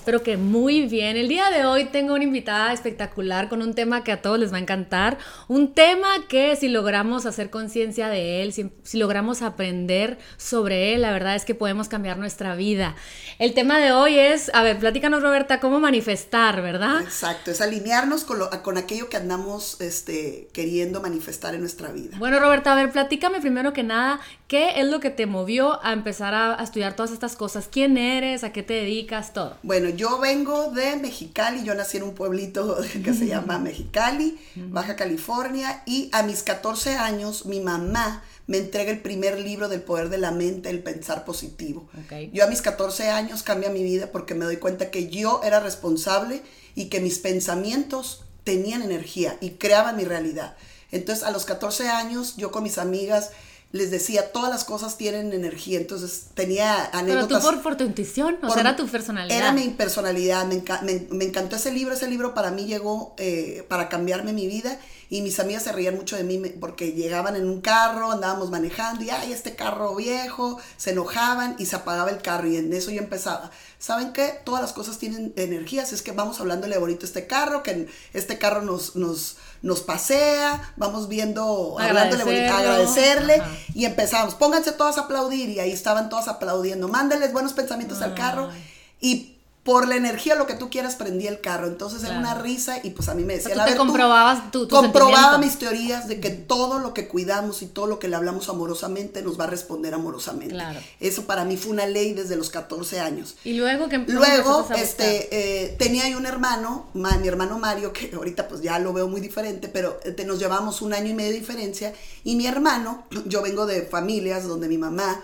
Espero que muy bien. El día de hoy tengo una invitada espectacular con un tema que a todos les va a encantar. Un tema que si logramos hacer conciencia de él, si, si, logramos aprender sobre él, la verdad es que podemos cambiar nuestra vida. El tema de hoy es, a ver, platícanos Roberta, cómo manifestar, ¿verdad? Exacto, es alinearnos con, lo, con aquello que andamos este, queriendo manifestar en nuestra vida. Bueno Roberta, a ver, platícame primero que nada, ¿qué es lo que te movió a empezar a, a estudiar todas estas cosas? ¿Quién eres? ¿A qué te dedicas? Todo. Bueno, yo vengo de Mexicali, yo nací en un pueblito que se llama Mexicali, Baja California, y a mis 14 años mi mamá me entrega el primer libro del poder de la mente, el pensar positivo. Okay. Yo a mis 14 años cambia mi vida porque me doy cuenta que yo era responsable y que mis pensamientos tenían energía y creaban mi realidad. Entonces a los 14 años yo con mis amigas les decía, todas las cosas tienen energía, entonces tenía anécdotas. Pero tú por, por tu intuición, o por, sea, era tu personalidad. Era mi personalidad, me, enca me, me, encantó ese libro, ese libro para mí llegó eh, para cambiarme mi vida y mis amigas se reían mucho de mí porque llegaban en un carro, andábamos manejando y, ay, este carro viejo, se enojaban y se apagaba el carro y en eso yo empezaba. ¿Saben qué? Todas las cosas tienen energías, es que vamos hablándole bonito a este carro, que este carro nos, nos, nos pasea, vamos viendo, hablándole bonito, agradecerle Ajá. y empezamos, pónganse todas a aplaudir y ahí estaban todas aplaudiendo, mándenles buenos pensamientos Ay. al carro y por la energía, lo que tú quieras, prendí el carro. Entonces claro. era una risa y pues a mí me decía, la comprobabas tu, tu comprobaba mis teorías de que todo lo que cuidamos y todo lo que le hablamos amorosamente nos va a responder amorosamente. Claro. Eso para mí fue una ley desde los 14 años. Y luego que Luego, este, eh, tenía yo un hermano, mi hermano Mario, que ahorita pues ya lo veo muy diferente, pero eh, nos llevamos un año y medio de diferencia. Y mi hermano, yo vengo de familias donde mi mamá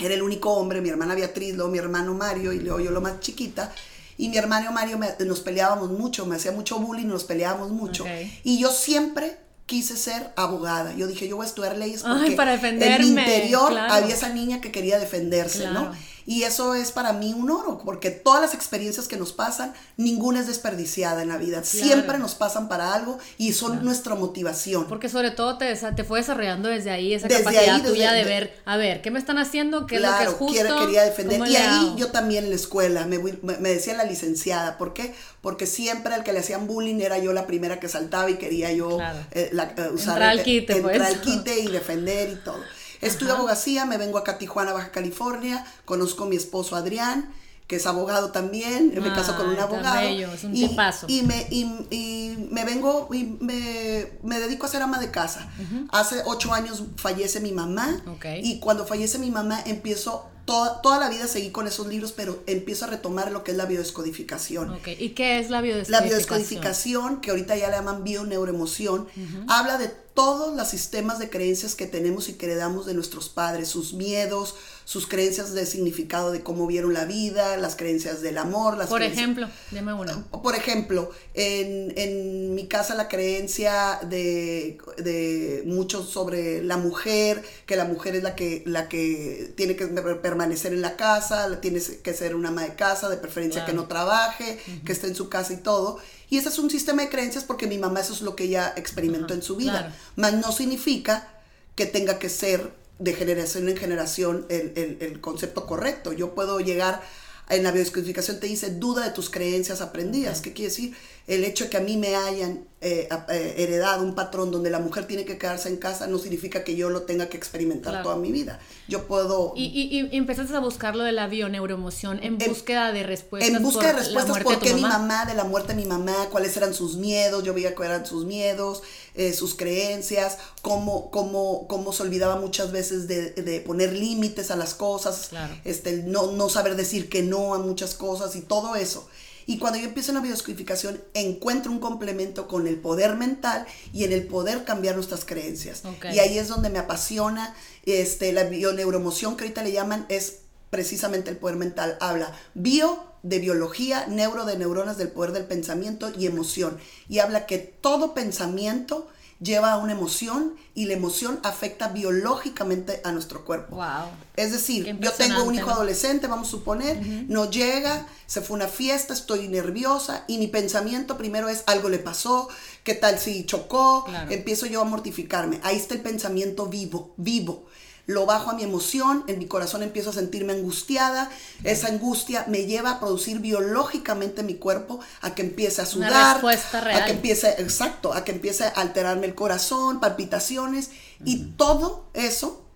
era el único hombre, mi hermana Beatriz, luego mi hermano Mario y luego yo lo más chiquita. Y mi hermano Mario me, nos peleábamos mucho, me hacía mucho bullying, nos peleábamos mucho. Okay. Y yo siempre quise ser abogada. Yo dije, yo voy a estudiar leyes porque Ay, para defenderme, en mi interior claro. había esa niña que quería defenderse, claro. ¿no? Y eso es para mí un oro, porque todas las experiencias que nos pasan, ninguna es desperdiciada en la vida. Claro. Siempre nos pasan para algo y son Claro. nuestra motivación. Porque sobre todo te, te fue desarrollando desde ahí esa Desde capacidad ahí, tuya de de- ver, a ver, ¿qué me están haciendo? ¿Qué claro, es lo que es justo? quería defender. ¿Cómo Y ahí yo también en la escuela, me, me, decía la licenciada. ¿Por qué? Porque siempre al que le hacían bullying era yo la primera que saltaba y quería yo eh, la- eh, usar Entrar al el- quite, entrar pues. al quite y defender y todo. Estudio Ajá. abogacía, me vengo acá a Tijuana, Baja California, conozco a mi esposo Adrián, que es abogado también, me caso con un Ay, tan abogado. bello, es un y, y me, y, y me vengo y me, me dedico a ser ama de casa. Hace ocho años fallece mi mamá Ok. y cuando fallece mi mamá empiezo toda, toda la vida seguí con esos libros, pero empiezo a retomar lo que es la biodescodificación. ¿y qué es la La biodescodificación? biodescodificación, que ahorita ya le llaman bioneuroemoción, habla de todos los sistemas de creencias que tenemos y que heredamos de nuestros padres, sus miedos, sus creencias de significado de cómo vieron la vida, las creencias del amor, las Por creencias- ejemplo, dime uno. por ejemplo, en, en mi casa la creencia de, de mucho sobre la mujer, que la mujer es la que, la que tiene que per- permanecer en la casa, tiene que ser una ama de casa, de preferencia que no trabaje, que esté en su casa y todo. Y ese es un sistema de creencias porque mi mamá eso es lo que ella experimentó en su vida. claro. Mas no significa que tenga que ser de generación en generación el, el- el concepto correcto. Yo puedo llegar, en la biodescodificación te dice, duda de tus creencias aprendidas. ¿Qué quiere decir? El hecho de que a mí me hayan eh, eh, heredado un patrón donde la mujer tiene que quedarse en casa no significa que yo lo tenga que experimentar Claro. toda mi vida. Yo puedo... Y, y, y empezaste a buscar lo de la bioneuroemoción en búsqueda de respuestas. En busca de respuestas por qué mi mamá. de la muerte de mi mamá, cuáles eran sus miedos, yo veía cuáles eran sus miedos, eh, sus creencias, cómo, cómo, cómo se olvidaba muchas veces de, de poner límites a las cosas, Claro. este, no, no saber decir que no a muchas cosas y todo eso. Y cuando yo empiezo en la biodescodificación, encuentro un complemento con el poder mental y en el poder cambiar nuestras creencias. Y ahí es donde me apasiona este, la bioneuromoción que ahorita le llaman, es precisamente el poder mental. Habla bio de biología, neuro de neuronas del poder del pensamiento y emoción. Y habla que todo pensamiento lleva a una emoción y la emoción afecta biológicamente a nuestro cuerpo. Wow. Es decir, yo tengo un hijo adolescente, vamos a suponer, no llega, se fue a una fiesta, estoy nerviosa y mi pensamiento primero es algo le pasó, qué tal si chocó, Claro. empiezo yo a mortificarme. Ahí está el pensamiento vivo, vivo. Lo bajo a mi emoción, en mi corazón empiezo a sentirme angustiada, esa angustia me lleva a producir biológicamente mi cuerpo a que empiece a sudar, a que empiece, exacto, a que empiece a alterarme el corazón, palpitaciones y todo eso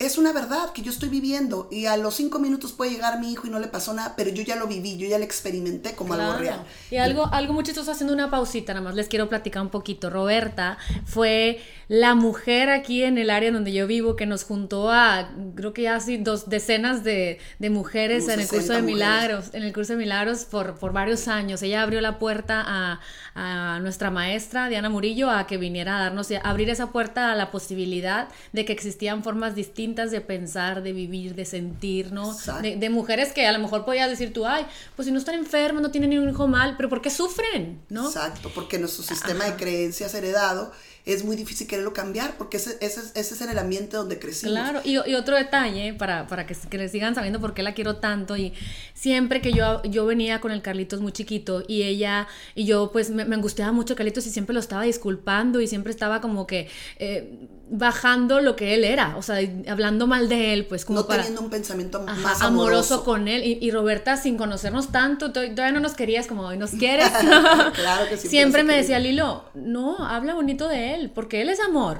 es una verdad que yo estoy viviendo y a los cinco minutos puede llegar mi hijo y no le pasó nada, pero yo ya lo viví, yo ya lo experimenté como algo real. Y algo, algo muy chistoso, haciendo una pausita, nada más les quiero platicar un poquito. Roberta fue la mujer aquí en el área donde yo vivo que nos juntó a, creo que ya así dos decenas de, mujeres en el curso de milagros, en el curso de milagros por, por varios años. Ella abrió la puerta a, a nuestra maestra Diana Murillo a que viniera a darnos, a abrir esa puerta a la posibilidad de que existían formas distintas de pensar, de vivir, de sentir, ¿no? De, mujeres que a lo mejor podías decir tú, ay, pues si no están enfermas, no tienen ni un hijo mal, pero ¿por qué sufren? ¿no? Exacto, porque nuestro sistema de creencias heredado es muy difícil quererlo cambiar porque ese, ese, ese es en el ambiente donde crecimos. Claro, y, y otro detalle para, para que, que les sigan sabiendo por qué la quiero tanto y siempre que yo, yo venía con el Carlitos muy chiquito y ella y yo pues me, angustiaba mucho Carlitos y siempre lo estaba disculpando y siempre estaba como que eh, bajando lo que él era, o sea, hablando mal de él, pues como no teniendo un pensamiento más amoroso. con él y, Roberta sin conocernos tanto, todavía no nos querías como hoy nos quieres. claro que siempre me decía Lilo, no, habla bonito de él porque él es amor.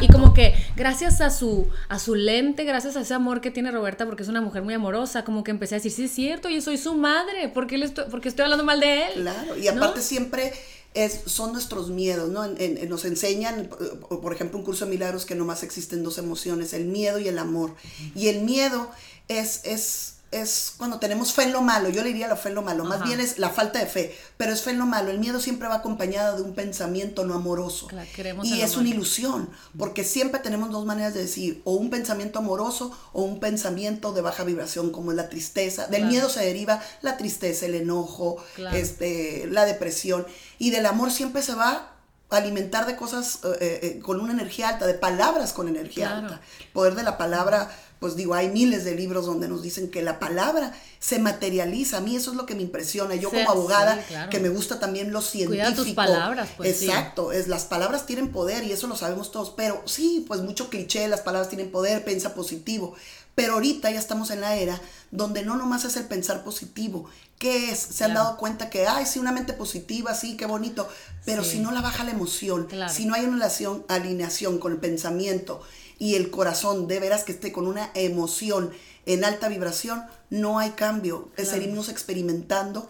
Y, como que gracias a su, a su lente, gracias a ese amor que tiene Roberta, porque es una mujer muy amorosa, como que empecé a decir, sí es cierto, yo soy su madre, porque, estoy, porque estoy hablando mal de él. Claro, y aparte siempre... Es, son nuestros miedos, ¿no? nos enseñan, por ejemplo, un curso de milagros que nomás existen dos emociones, el miedo y el amor. Y el miedo es, es es cuando tenemos fe en lo malo, yo le diría la fe en lo malo, más bien es la falta de fe, pero es fe en lo malo, el miedo siempre va acompañado de un pensamiento no amoroso. y es una ilusión, porque siempre tenemos dos maneras de decir, o un pensamiento amoroso o un pensamiento de baja vibración, como es la tristeza. Del miedo se deriva la tristeza, el enojo, este, la depresión, y del amor siempre se va a alimentar de cosas eh, eh, eh, con una energía alta, de palabras con energía alta. El poder de la palabra pues digo, hay miles de libros donde nos dicen que la palabra se materializa. A mí eso es lo que me impresiona. Yo como abogada, que me gusta también lo científico. Cuida tus palabras, pues. Exacto, es, las palabras tienen poder y eso lo sabemos todos. Pero sí, pues mucho cliché, las palabras tienen poder, piensa positivo. Pero ahorita ya estamos en la era donde no nomás es el pensar positivo. ¿Qué es? Se han dado cuenta que, ay, sí, una mente positiva, sí, qué bonito. Pero si no la baja la emoción, si no hay una alineación con el pensamiento, y el corazón de veras que esté con una emoción en alta vibración, no hay cambio. Seguimos experimentando.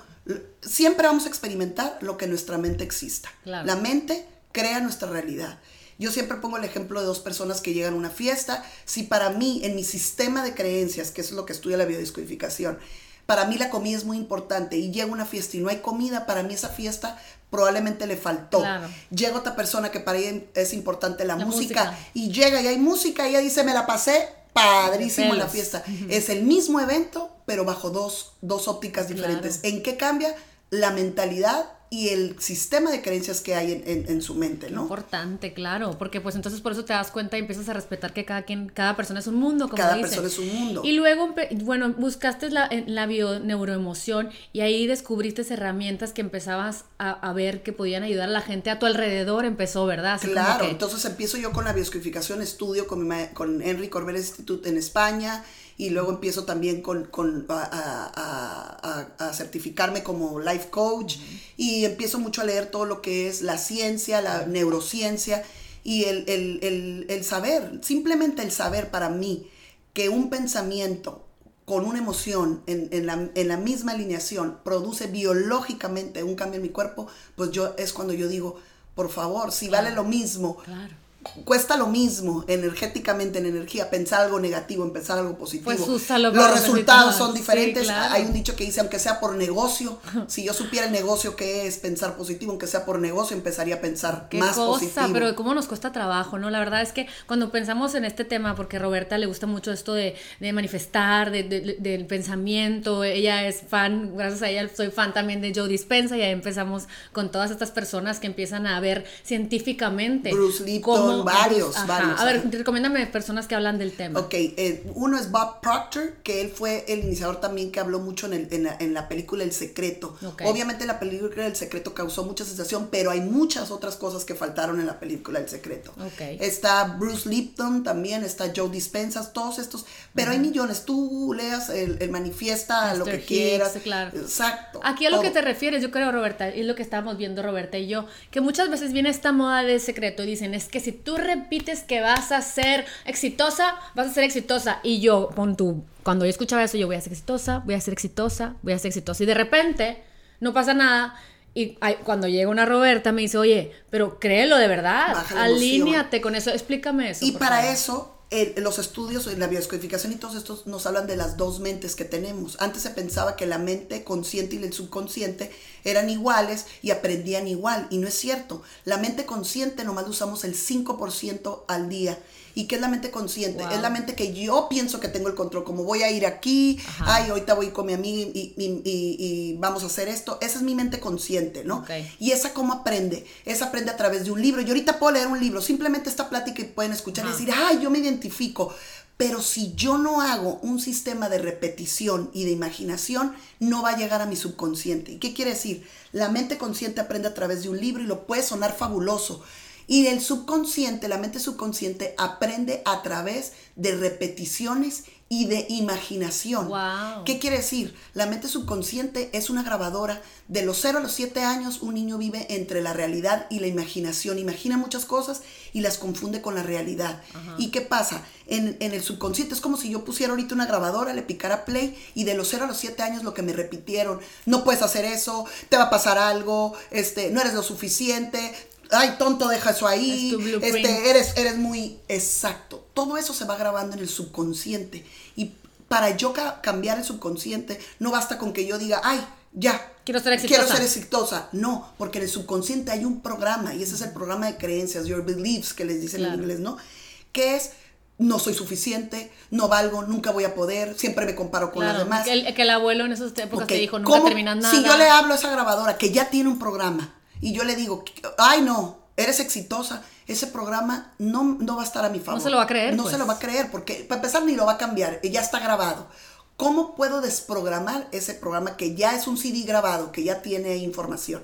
Siempre vamos a experimentar lo que nuestra mente exista. La mente crea nuestra realidad. Yo siempre pongo el ejemplo de dos personas que llegan a una fiesta. Si para mí, en mi sistema de creencias, que es lo que estudia la biodescodificación, para mí la comida es muy importante y llega una fiesta y no hay comida, para mí esa fiesta probablemente le faltó. Llega otra persona que para ella es importante la, música, y llega y hay música y ella dice, me la pasé padrísimo en la fiesta. Es el mismo evento, pero bajo dos, dos ópticas diferentes. ¿En qué cambia? La mentalidad y el sistema de creencias que hay en, su mente, ¿no? Importante, claro, porque pues entonces por eso te das cuenta y empiezas a respetar que cada quien, cada persona es un mundo, como Cada persona es un mundo. Y luego, bueno, buscaste la, la bioneuroemoción y ahí descubriste herramientas que empezabas a, ver que podían ayudar a la gente a tu alrededor, empezó, ¿verdad? claro, entonces empiezo yo con la bioscodificación, estudio con, con Henry Corbel Institute en España, y luego empiezo también con, con a, a, certificarme como life coach y empiezo mucho a leer todo lo que es la ciencia, la neurociencia y el, el, el, el saber, simplemente el saber para mí que un pensamiento con una emoción en, en, la, en, la, misma alineación produce biológicamente un cambio en mi cuerpo, pues yo es cuando yo digo, por favor, si vale lo mismo claro cuesta lo mismo energéticamente en energía pensar algo negativo en pensar algo positivo. Pues los resultados son diferentes. hay un dicho que dice aunque sea por negocio si yo supiera el negocio que es pensar positivo aunque sea por negocio empezaría a pensar ¿Qué más cosa? positivo pero cómo nos cuesta trabajo no la verdad es que cuando pensamos en este tema porque a Roberta le gusta mucho esto de, de manifestar de, del pensamiento ella es fan gracias a ella soy fan también de Joe Dispensa y ahí empezamos con todas estas personas que empiezan a ver científicamente Bruce Lipton son varios, Ajá. varios. A ver, ajá. recomiéndame personas que hablan del tema. Ok, eh, uno es Bob Proctor, que él fue el iniciador también que habló mucho en, el- en la, en la película El Secreto. Obviamente la película El Secreto causó mucha sensación, pero hay muchas otras cosas que faltaron en la película El Secreto. Ok. Está Bruce Lipton también, está Joe Dispensas, todos estos, pero hay millones. Tú leas el, el manifiesta, lo que Hicks, quieras. claro. Exacto. Aquí a lo que te refieres, yo creo, Roberta, y es lo que estábamos viendo Roberta y yo, que muchas veces viene esta moda de secreto y dicen, es que si tú repites que vas a ser exitosa, vas a ser exitosa. Y yo, tú, cuando yo escuchaba eso, yo voy a ser exitosa, voy a ser exitosa, voy a ser exitosa. Y de repente, no pasa nada. Y ay, cuando llega una Roberta me dice, oye, pero créelo de verdad, alíñate con eso, explícame eso. Y para favor. eso, los estudios en la biodescodificación y todos estos nos hablan de las dos mentes que tenemos. Antes se pensaba que la mente consciente y el subconsciente eran iguales y aprendían igual. Y no es cierto. La mente consciente nomás usamos el 5% al día. ¿Y qué es la mente consciente? Wow. Es la mente que yo pienso que tengo el control. Como voy a ir aquí, Ajá. ay, ahorita voy con mi amiga y, y- y- y vamos a hacer esto. Esa es mi mente consciente, ¿no? Y esa cómo aprende. Esa aprende a través de un libro. Yo ahorita puedo leer un libro, simplemente esta plática y pueden escuchar y decir, ay, yo me identifico. Pero si yo no hago un sistema de repetición y de imaginación, no va a llegar a mi subconsciente. ¿Y qué quiere decir? La mente consciente aprende a través de un libro y lo puede sonar fabuloso. Y el subconsciente, la mente subconsciente, aprende a través de repeticiones y de imaginación. Wow. ¿Qué quiere decir? La mente subconsciente es una grabadora. De los 0 a los 7 años, un niño vive entre la realidad y la imaginación. Imagina muchas cosas y las confunde con la realidad. ¿Y qué pasa? En, en el subconsciente es como si yo pusiera ahorita una grabadora, le picara play y de los 0 a los 7 años lo que me repitieron, no puedes hacer eso, te va a pasar algo, este, no eres lo suficiente, ay, tonto, deja eso ahí, Es este, eres, eres muy exacto. Todo eso se va grabando en el subconsciente. Y para yo ca- cambiar el subconsciente, no basta con que yo diga, ay, ya. Quiero ser exitosa". Quiero ser exitosa. No, porque en el subconsciente hay un programa, y ese es el programa de creencias, your beliefs, que les dicen Claro. en inglés, ¿no? Que es, no soy suficiente, no valgo, nunca voy a poder, siempre me comparo con Claro, los demás. que el, que el abuelo en esas épocas Ok, te dijo, nunca ¿cómo- terminas nada. Si yo le hablo a esa grabadora que ya tiene un programa y yo le digo, ay no, eres exitosa, ese programa no, no va a estar a mi favor. se lo va a creer, No pues. se lo va a creer porque para empezar ni lo va a cambiar, ya está grabado. ¿Cómo puedo desprogramar ese programa que ya es un CD grabado, que ya tiene información?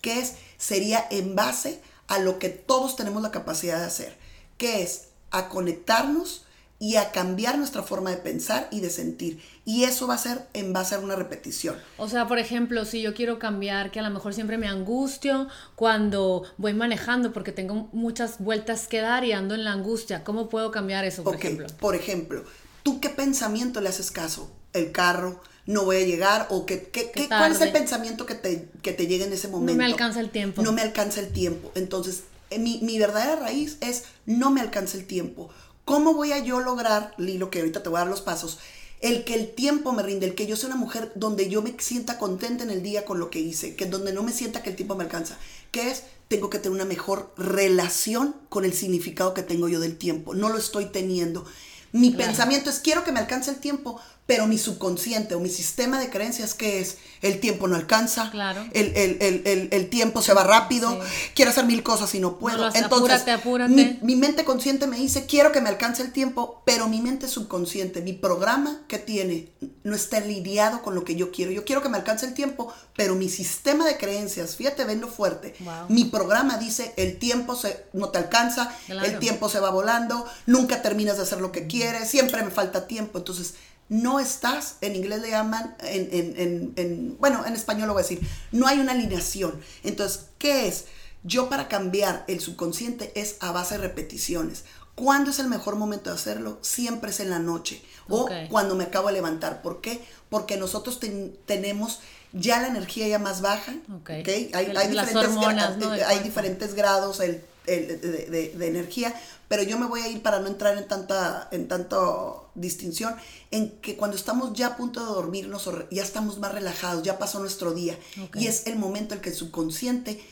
Que es, sería en base a lo que todos tenemos la capacidad de hacer, que es a conectarnos y a cambiar nuestra forma de pensar y de sentir. Y eso va a ser en base a una repetición. O sea, por ejemplo, si yo quiero cambiar, que a lo mejor siempre me angustio cuando voy manejando porque tengo muchas vueltas que dar y ando en la angustia, ¿cómo puedo cambiar eso, por Ok, ejemplo? por ejemplo, ¿tú qué pensamiento le haces caso? ¿El carro? ¿No voy a llegar? ¿O qué, qué, Qué qué- cuál es el pensamiento que te, que te llega en ese momento? me alcanza el tiempo. No me alcanza el tiempo. Entonces, eh, mi, mi verdadera raíz es no me alcanza el tiempo. ¿Cómo voy a yo lograr, Lilo, que ahorita te voy a dar los pasos, el que el tiempo me rinde, el que yo sea una mujer donde yo me sienta contenta en el día con lo que hice, que donde no me sienta que el tiempo me alcanza? ¿Qué es? Tengo que tener una mejor relación con el significado que tengo yo del tiempo. No lo estoy teniendo. Mi Claro. pensamiento es quiero que me alcance el tiempo, pero mi subconsciente o mi sistema de creencias, ¿qué es? El tiempo no alcanza, Claro. el, el- el- el- el tiempo se va rápido, Sí. quiero hacer mil cosas y no puedo. Entonces, apúrate, apúrate. Mi, mi mente consciente me dice, quiero que me alcance el tiempo, pero mi mente subconsciente, mi programa que tiene, no está lidiado con lo que yo quiero. Yo quiero que me alcance el tiempo, pero mi sistema de creencias, fíjate, ven lo fuerte. Wow. Mi programa dice, el tiempo se, no te alcanza, Claro. el tiempo se va volando, nunca terminas de hacer lo que quieres, siempre me falta tiempo. Entonces, no estás, en inglés le llaman, en, en- en- en- bueno, en español lo voy a decir, no hay una alineación. Entonces, ¿qué es? Yo para cambiar el subconsciente es a base de repeticiones. ¿Cuándo es el mejor momento de hacerlo? Siempre es en la noche o cuando me acabo de levantar. ¿Por qué? Porque nosotros ten- tenemos ya la energía ya más baja. Ok. ¿ok? Hay, las diferentes, hormonas, gra- ¿no? del hay cuerpo. diferentes grados el- el- de, de- de energía, pero yo me voy a ir para no entrar en tanta, en tanto distinción, en que cuando estamos ya a punto de dormirnos, ya estamos más relajados, ya pasó nuestro día, y es el momento en que el subconsciente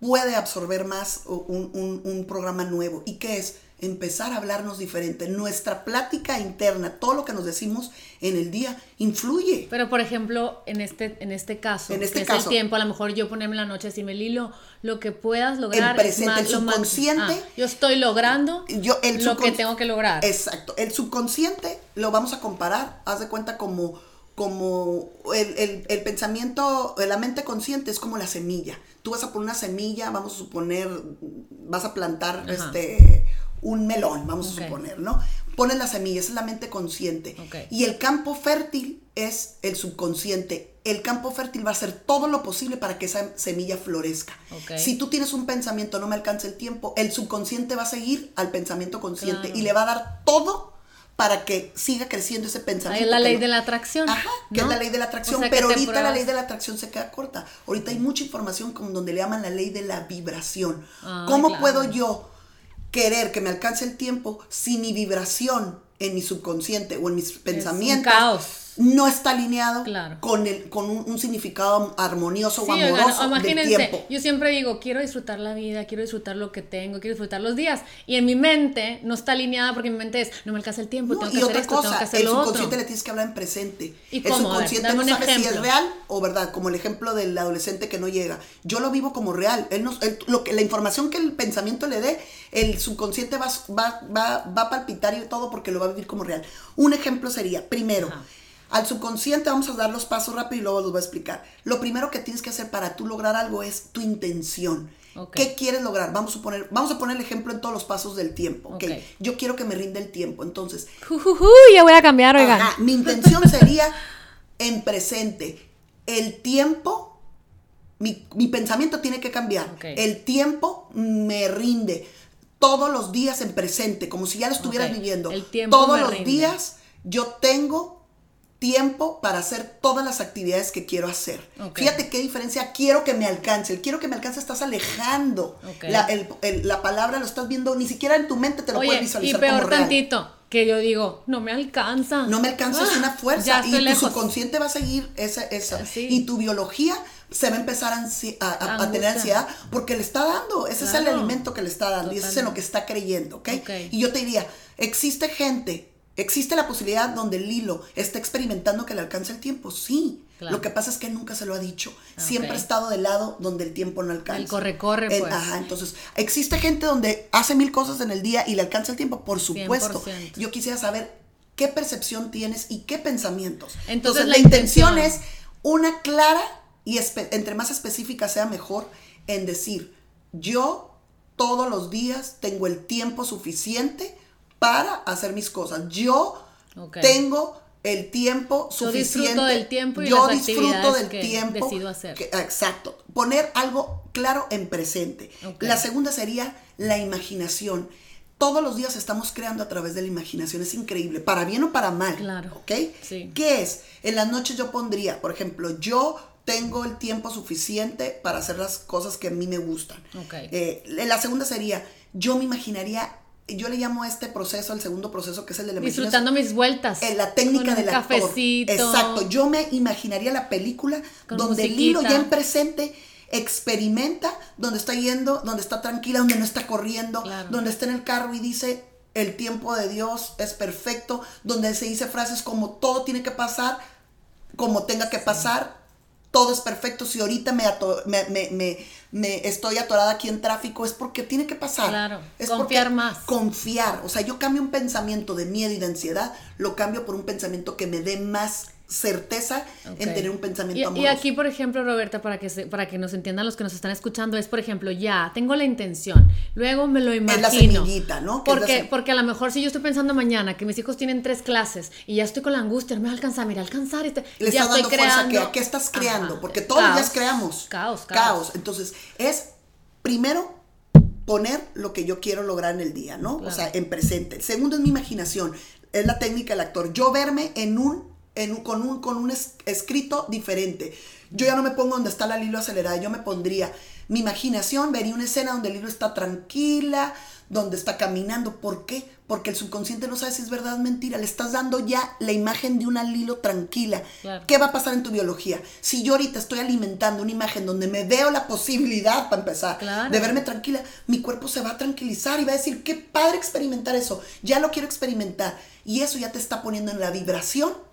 puede absorber más un- un programa nuevo. ¿Y qué es? Empezar a hablarnos diferente. Nuestra plática interna, todo lo que nos decimos en el día, influye. Pero, por ejemplo, en este, en este caso, En este que es caso. el tiempo, a lo mejor yo ponerme la noche, decirme, Lilo, lo que puedas lograr El presente, es más, el más- subconsciente. Ah, yo estoy logrando Yo, el lo que tengo que lograr. Exacto. El subconsciente lo vamos a comparar, haz de cuenta como, como el, el- el pensamiento, la mente consciente es como la semilla. Tú vas a poner una semilla, vamos a suponer, vas a plantar Ajá. este un melón, vamos Ok. a suponer, ¿no? Pones la semilla, esa es la mente consciente. Ok. Y el campo fértil es el subconsciente. El campo fértil va a hacer todo lo posible para que esa semilla florezca. Ok. Si tú tienes un pensamiento, no me alcanza el tiempo, el subconsciente va a seguir al pensamiento consciente Claro. y le va a dar todo para que siga creciendo ese pensamiento. es la ley no- de la atracción. Ajá, que ¿no? es la ley de la atracción. O sea, pero ahorita la pruebas- ley de la atracción se queda corta. Ahorita hay mucha información como donde le llaman la ley de la vibración. Ah, ¿Cómo claro. puedo yo querer que me alcance el tiempo si mi vibración en mi subconsciente o en mis pensamientos caos. No está alineado Claro. con, el, con un, un significado armonioso Sí, o oigan, amoroso del tiempo? yo siempre digo, quiero disfrutar la vida, quiero disfrutar lo que tengo, quiero disfrutar los días. Y en mi mente no está alineada porque mi mente es, no me alcanza el tiempo, No, tengo que y hacer tengo cosa, que hacer el otro. subconsciente le tienes que hablar en presente. ¿Y el cómo? Ver, subconsciente dame no sabe si es ejemplo. real o verdad, como el ejemplo del adolescente que no llega. Yo lo vivo como real. Él él- lo que, la información que el pensamiento le dé, el subconsciente va, va, va, va a palpitar y todo porque lo va a vivir como real. Un ejemplo sería, primero, Ajá. Al subconsciente vamos a dar los pasos rápido y luego los voy a explicar. Lo primero que tienes que hacer para tú lograr algo es tu intención. ¿Qué quieres lograr? Vamos a poner, vamos a poner el ejemplo en todos los pasos del tiempo. ¿ok? Ok. Yo quiero que me rinde el tiempo. Entonces, Jujuju, ya voy a cambiar, oigan. Ajá, mi intención sería en presente. El tiempo, mi, mi pensamiento tiene que cambiar. El tiempo me rinde todos los días en presente, como si ya lo estuvieras viviendo. el tiempo todos me los rinde. días yo tengo tiempo para hacer todas las actividades que quiero hacer. Fíjate qué diferencia quiero que me alcance. El quiero que me alcance estás alejando. Ok. La, el- el- la palabra lo estás viendo, ni siquiera en tu mente te lo Oye, puedes y visualizar peor como real. tantito, que yo digo, no me alcanza. No me alcanza, es una fuerza. Y tu subconsciente va a seguir esa, esa. Sí. Y tu biología se va a empezar a, tener ansiedad porque le está dando. Ese es el alimento que le está dando y ese es en lo que está creyendo, ¿ok? Ok. Y yo te diría, existe gente, existe la posibilidad donde Lilo está experimentando que le alcance el tiempo. Sí. Claro. Lo que pasa es que nunca se lo ha dicho. Ah, Siempre ha estado del lado donde el tiempo no alcanza. El corre-corre, En- pues. Ajá, entonces, ¿existe gente donde hace mil cosas en el día y le alcanza el tiempo? Por supuesto. 100%. Yo quisiera saber qué percepción tienes y qué pensamientos. Entonces, la, la intención intención. es una clara y entre más específica sea mejor en decir, yo todos los días tengo el tiempo suficiente para hacer mis cosas. Yo Ok. tengo el tiempo Yo suficiente. disfruto del tiempo y yo las disfruto del que tiempo decido hacer. que- exacto. Poner algo claro en presente. Ok. La segunda sería la imaginación. Todos los días estamos creando a través de la imaginación. Es increíble, para bien o para mal. Claro. ¿Ok? Sí. ¿Qué es? En las noches yo pondría, por ejemplo, yo tengo el tiempo suficiente para hacer las cosas que a mí me gustan. Ok. Eh, la segunda sería, yo me imaginaría, yo le llamo a este proceso, el segudo proceso, que es el de la. Disfrutando mis vueltas. En la técnica del actor. cafecito. Exacto. Yo me imaginaría la película Con donde musiquita. Lilo ya en presente experimenta, donde está yendo, donde está tranquila, donde no está corriendo, Claro. donde está en el carro y dice el tiempo de Dios es perfecto, donde se dice frases como todo tiene que pasar, como tenga que pasar, todo es perfecto. Si ahorita me, ato- me, me- me- me estoy atorada aquí en tráfico es porque tiene que pasar. Claro, Es confiar porque- más. Confiar. O sea, yo cambio un pensamiento de miedo y de ansiedad, lo cambio por un pensamiento que me dé más certeza en tener un pensamiento Y, amoroso. y aquí, por ejemplo, Roberta, para que, se- para que nos entiendan los que nos están escuchando, es, por ejemplo, ya, tengo la intención, luego me lo imagino. la semillita, ¿no? Es Porque, sem- porque a lo mejor si yo estoy pensando mañana que mis hijos tienen tres clases y ya estoy con la angustia, no me va a alcanzar, mira, alcanzar. Este, Le ya estoy dando fuerza que, ¿a qué estás creando? Ajá. Porque todos los días Caos. creamos. Caos, caos. Entonces, es primero poner lo que yo quiero lograr en el día, ¿no? O sea, en presente. El segundo es mi imaginación. Es la técnica del actor. Yo verme en un en, con, un, con un escrito diferente. Yo ya no me pongo donde está la Lilo acelerada, yo me pondría mi imaginación, vería una escena donde Lilo está tranquila, donde está caminando. ¿Por qué? Porque el subconsciente no sabe si es verdad o mentira. Le estás dando ya la imagen de una Lilo tranquila. ¿Qué va a pasar en tu biología? Si yo ahorita estoy alimentando una imagen donde me veo la posibilidad, para empezar, de verme tranquila, mi cuerpo se va a tranquilizar y va a decir, qué padre experimentar eso. Ya lo quiero experimentar. Y eso ya te está poniendo en la vibración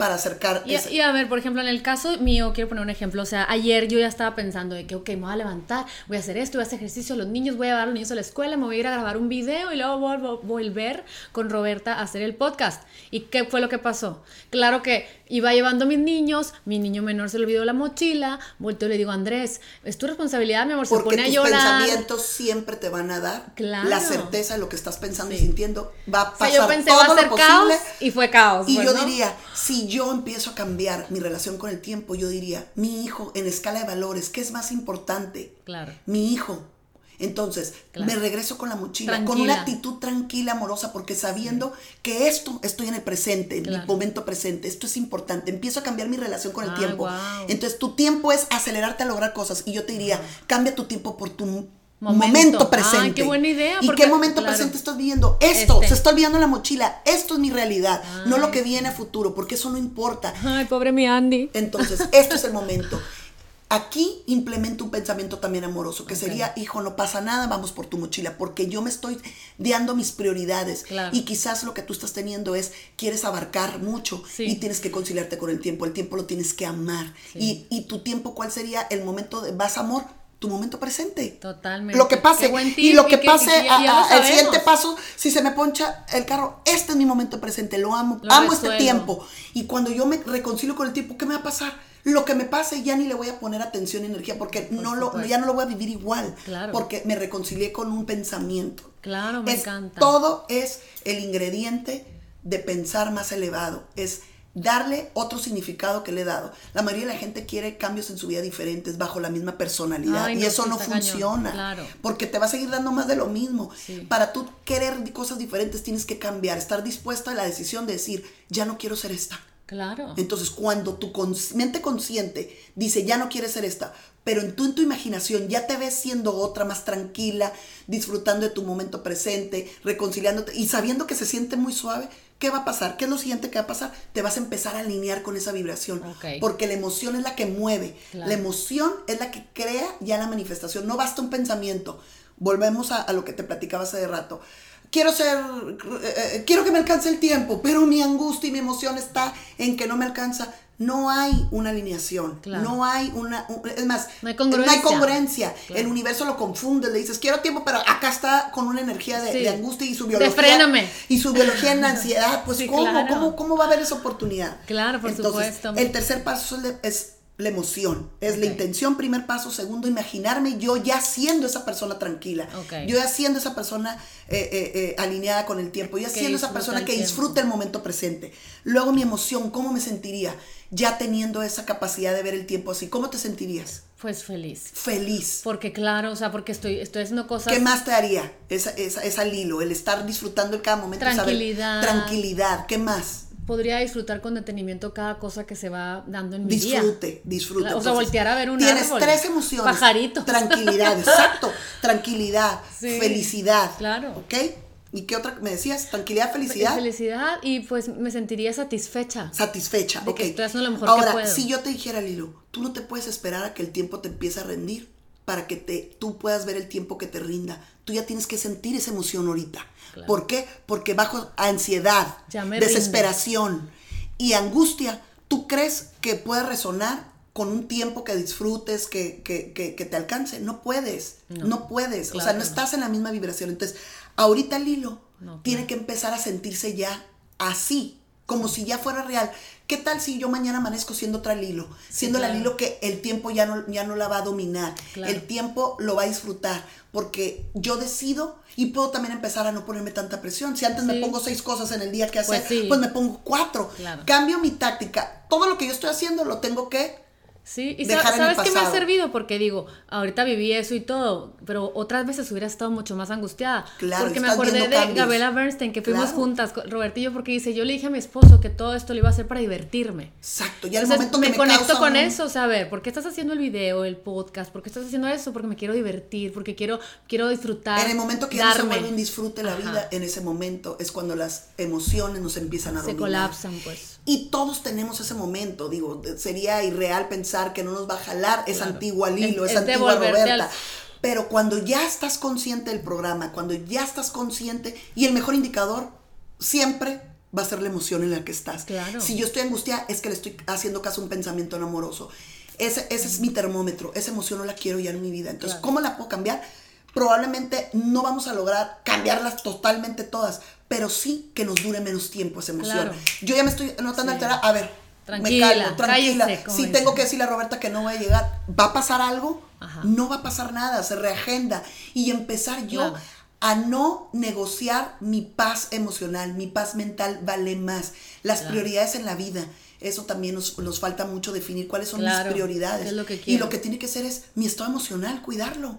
para acercar. Y, y, a ver, por ejemplo, en el caso mío, quiero poner un ejemplo. O sea, ayer yo ya estaba pensando de que, ok, me voy a levantar, voy a hacer esto, voy a hacer ejercicio los niños, voy a llevar a los niños a la escuela, me voy a ir a grabar un video y luego voy a volver con Roberta a hacer el podcast. ¿Y qué fue lo que pasó? Claro que iba llevando a mis niños, mi niño menor se le olvidó la mochila, vuelto y le digo, Andrés, es tu responsabilidad, mi amor, se pone a llorar. pensamientos siempre te van a dar la certeza de lo que estás pensando y sintiendo. Va a pasar o sea, yo pensé, va a ser caos y fue caos. Y yo diría, si yo empiezo a cambiar mi relación con el tiempo, yo diría, mi hijo en escala de valores, ¿qué es más importante? Claro. Mi hijo. Entonces, me regreso con la mochila, con una actitud tranquila, amorosa, porque sabiendo que esto estoy en el presente, en el momento presente, esto es importante. Empiezo a cambiar mi relación con el tiempo. Entonces, tu tiempo es acelerarte a lograr cosas. Y yo te diría, cambia tu tiempo por tu Momento, presente. Ay, qué buena idea. ¿Y qué momento presente estás viviendo? Esto, se este. está olvidando la mochila. Esto es mi realidad, no lo que viene a futuro, porque eso no importa. Ay, pobre mi Andy. Entonces, esto es el momento. Aquí implemento un pensamiento también amoroso, que sería, hijo, no pasa nada, vamos por tu mochila, porque yo me estoy dando mis prioridades. Y quizás lo que tú estás teniendo es, quieres abarcar mucho y tienes que conciliarte con el tiempo. El tiempo lo tienes que amar. Y, y tu tiempo, ¿cuál sería el momento de, vas amor? Tu momento presente. Totalmente. Lo que pase. y lo que, pase, el siguiente paso, si se me poncha el carro, este es mi momento presente, lo amo, amo este tiempo. Y cuando yo me reconcilio con el tiempo, ¿qué me va a pasar? Lo que me pase ya ni le voy a poner atención y energía porque no lo, ya no lo voy a vivir igual. Claro. Porque me reconcilié con un pensamiento. Claro, me encanta. Todo es el ingrediente de pensar más elevado. Es darle otro significado que le he dado. La mayoría de la gente quiere cambios en su vida diferentes bajo la misma personalidad y eso no funciona porque te va a seguir dando más de lo mismo. Para tú querer cosas diferentes tienes que cambiar, estar dispuesta a la decisión de decir, ya no quiero ser esta. Claro. Entonces, cuando tu mente consciente dice, ya no quieres ser esta, pero en tu, en tu imaginación ya te ves siendo otra, más tranquila, disfrutando de tu momento presente, reconciliándote y sabiendo que se siente muy suave, ¿qué va a pasar? ¿Qué es lo siguiente que va a pasar? Te vas a empezar a alinear con esa vibración. Porque la emoción es la que mueve. La emoción es la que crea ya la manifestación. No basta un pensamiento. Volvemos a, lo que te platicaba hace de rato. Quiero ser, eh, eh, quiero que me alcance el tiempo, pero mi angustia y mi emoción está en que no me alcanza no hay una alineación, no hay una, es más, no hay congruencia. El universo lo confunde, le dices, quiero tiempo, pero acá está con una energía de, angustia y su biología. Y su biología en ansiedad, pues ¿cómo, ¿cómo, va a haber esa oportunidad? Claro, por supuesto. El tercer paso es, la emoción, es la intención, primer paso, segundo, imaginarme yo ya siendo esa persona tranquila, yo ya siendo esa persona eh, eh, eh, alineada con el tiempo, yo ya siendo esa persona que disfruta el momento presente. Luego mi emoción, ¿cómo me sentiría? ya teniendo esa capacidad de ver el tiempo así, ¿cómo te sentirías? Pues feliz. Feliz. Porque claro, o sea, porque estoy, estoy haciendo cosas... ¿Qué más te haría esa, esa, esa Lilo? El estar disfrutando en cada momento. Tranquilidad. tranquilidad. ¿Qué más? Podría disfrutar con detenimiento cada cosa que se va dando en mi disfrute, día. Disfrute, disfrute. O sea, voltear a ver un Tienes tres emociones. Pajarito. Tranquilidad, exacto. Tranquilidad, felicidad. Claro. ¿Ok? ¿Y qué otra me decías? Tranquilidad, felicidad. Felicidad y pues me sentiría satisfecha. Satisfecha, ok. estoy haciendo lo mejor Ahora, que puedo. si yo te dijera, Lilo, tú no te puedes esperar a que el tiempo te empiece a rendir para que te, tú puedas ver el tiempo que te rinda. Tú ya tienes que sentir esa emoción ahorita. ¿Por qué? Porque bajo ansiedad, desesperación y angustia, tú crees que puede resonar con un tiempo que disfrutes, que, que, que, te alcance. No puedes, no, puedes. o sea, no estás en la misma vibración. Entonces, Ahorita Lilo tiene que empezar a sentirse ya así, como si ya fuera real. ¿Qué tal si yo mañana amanezco siendo otra Lilo? Siendo la Lilo que el tiempo ya no, ya no la va a dominar. El tiempo lo va a disfrutar porque yo decido y puedo también empezar a no ponerme tanta presión. Si antes me pongo seis cosas en el día que hacer, pues, pues me pongo cuatro. Cambio mi táctica. Todo lo que yo estoy haciendo lo tengo que Sí, y sabes qué me ha servido porque digo, ahorita viví eso y todo, pero otras veces hubiera estado mucho más angustiada. Claro, porque me acordé de Gabriela Bernstein, que fuimos juntas, yo, porque dice, yo le dije a mi esposo que todo esto lo iba a hacer para divertirme. Exacto, y al momento me, que me conecto con eso, saber, ¿por qué estás haciendo el video, el podcast? ¿Por qué estás haciendo eso? Porque me quiero divertir, porque quiero, quiero disfrutar. En el momento que ya se vuelve un disfrute la vida, en ese momento es cuando las emociones nos empiezan a dominar. Se colapsan, pues. Y todos tenemos ese momento, digo, sería irreal pensar que no nos va a jalar esa antigua Lilo, esa antigua Roberta. Pero cuando ya estás consciente del programa, cuando ya estás consciente, y el mejor indicador siempre va a ser la emoción en la que estás. Si yo estoy angustiada, es que le estoy haciendo caso a un pensamiento amoroso. Ese, ese es mi termómetro, esa emoción no la quiero ya en mi vida. Entonces, ¿cómo la puedo cambiar? Probablemente no vamos a lograr cambiarlas totalmente todas, pero sí que nos dure menos tiempo esa emoción. Yo ya me estoy notando alterada. A ver, tranquila, me calmo, tranquila. Si tengo que decirle a Roberta que no voy a llegar, ¿va a pasar algo? No va a pasar nada, se reagenda. Y empezar yo a no negociar mi paz emocional, mi paz mental vale más. Las prioridades en la vida eso también nos, falta mucho definir cuáles son mis prioridades. y lo que tiene que ser es mi estado emocional, cuidarlo.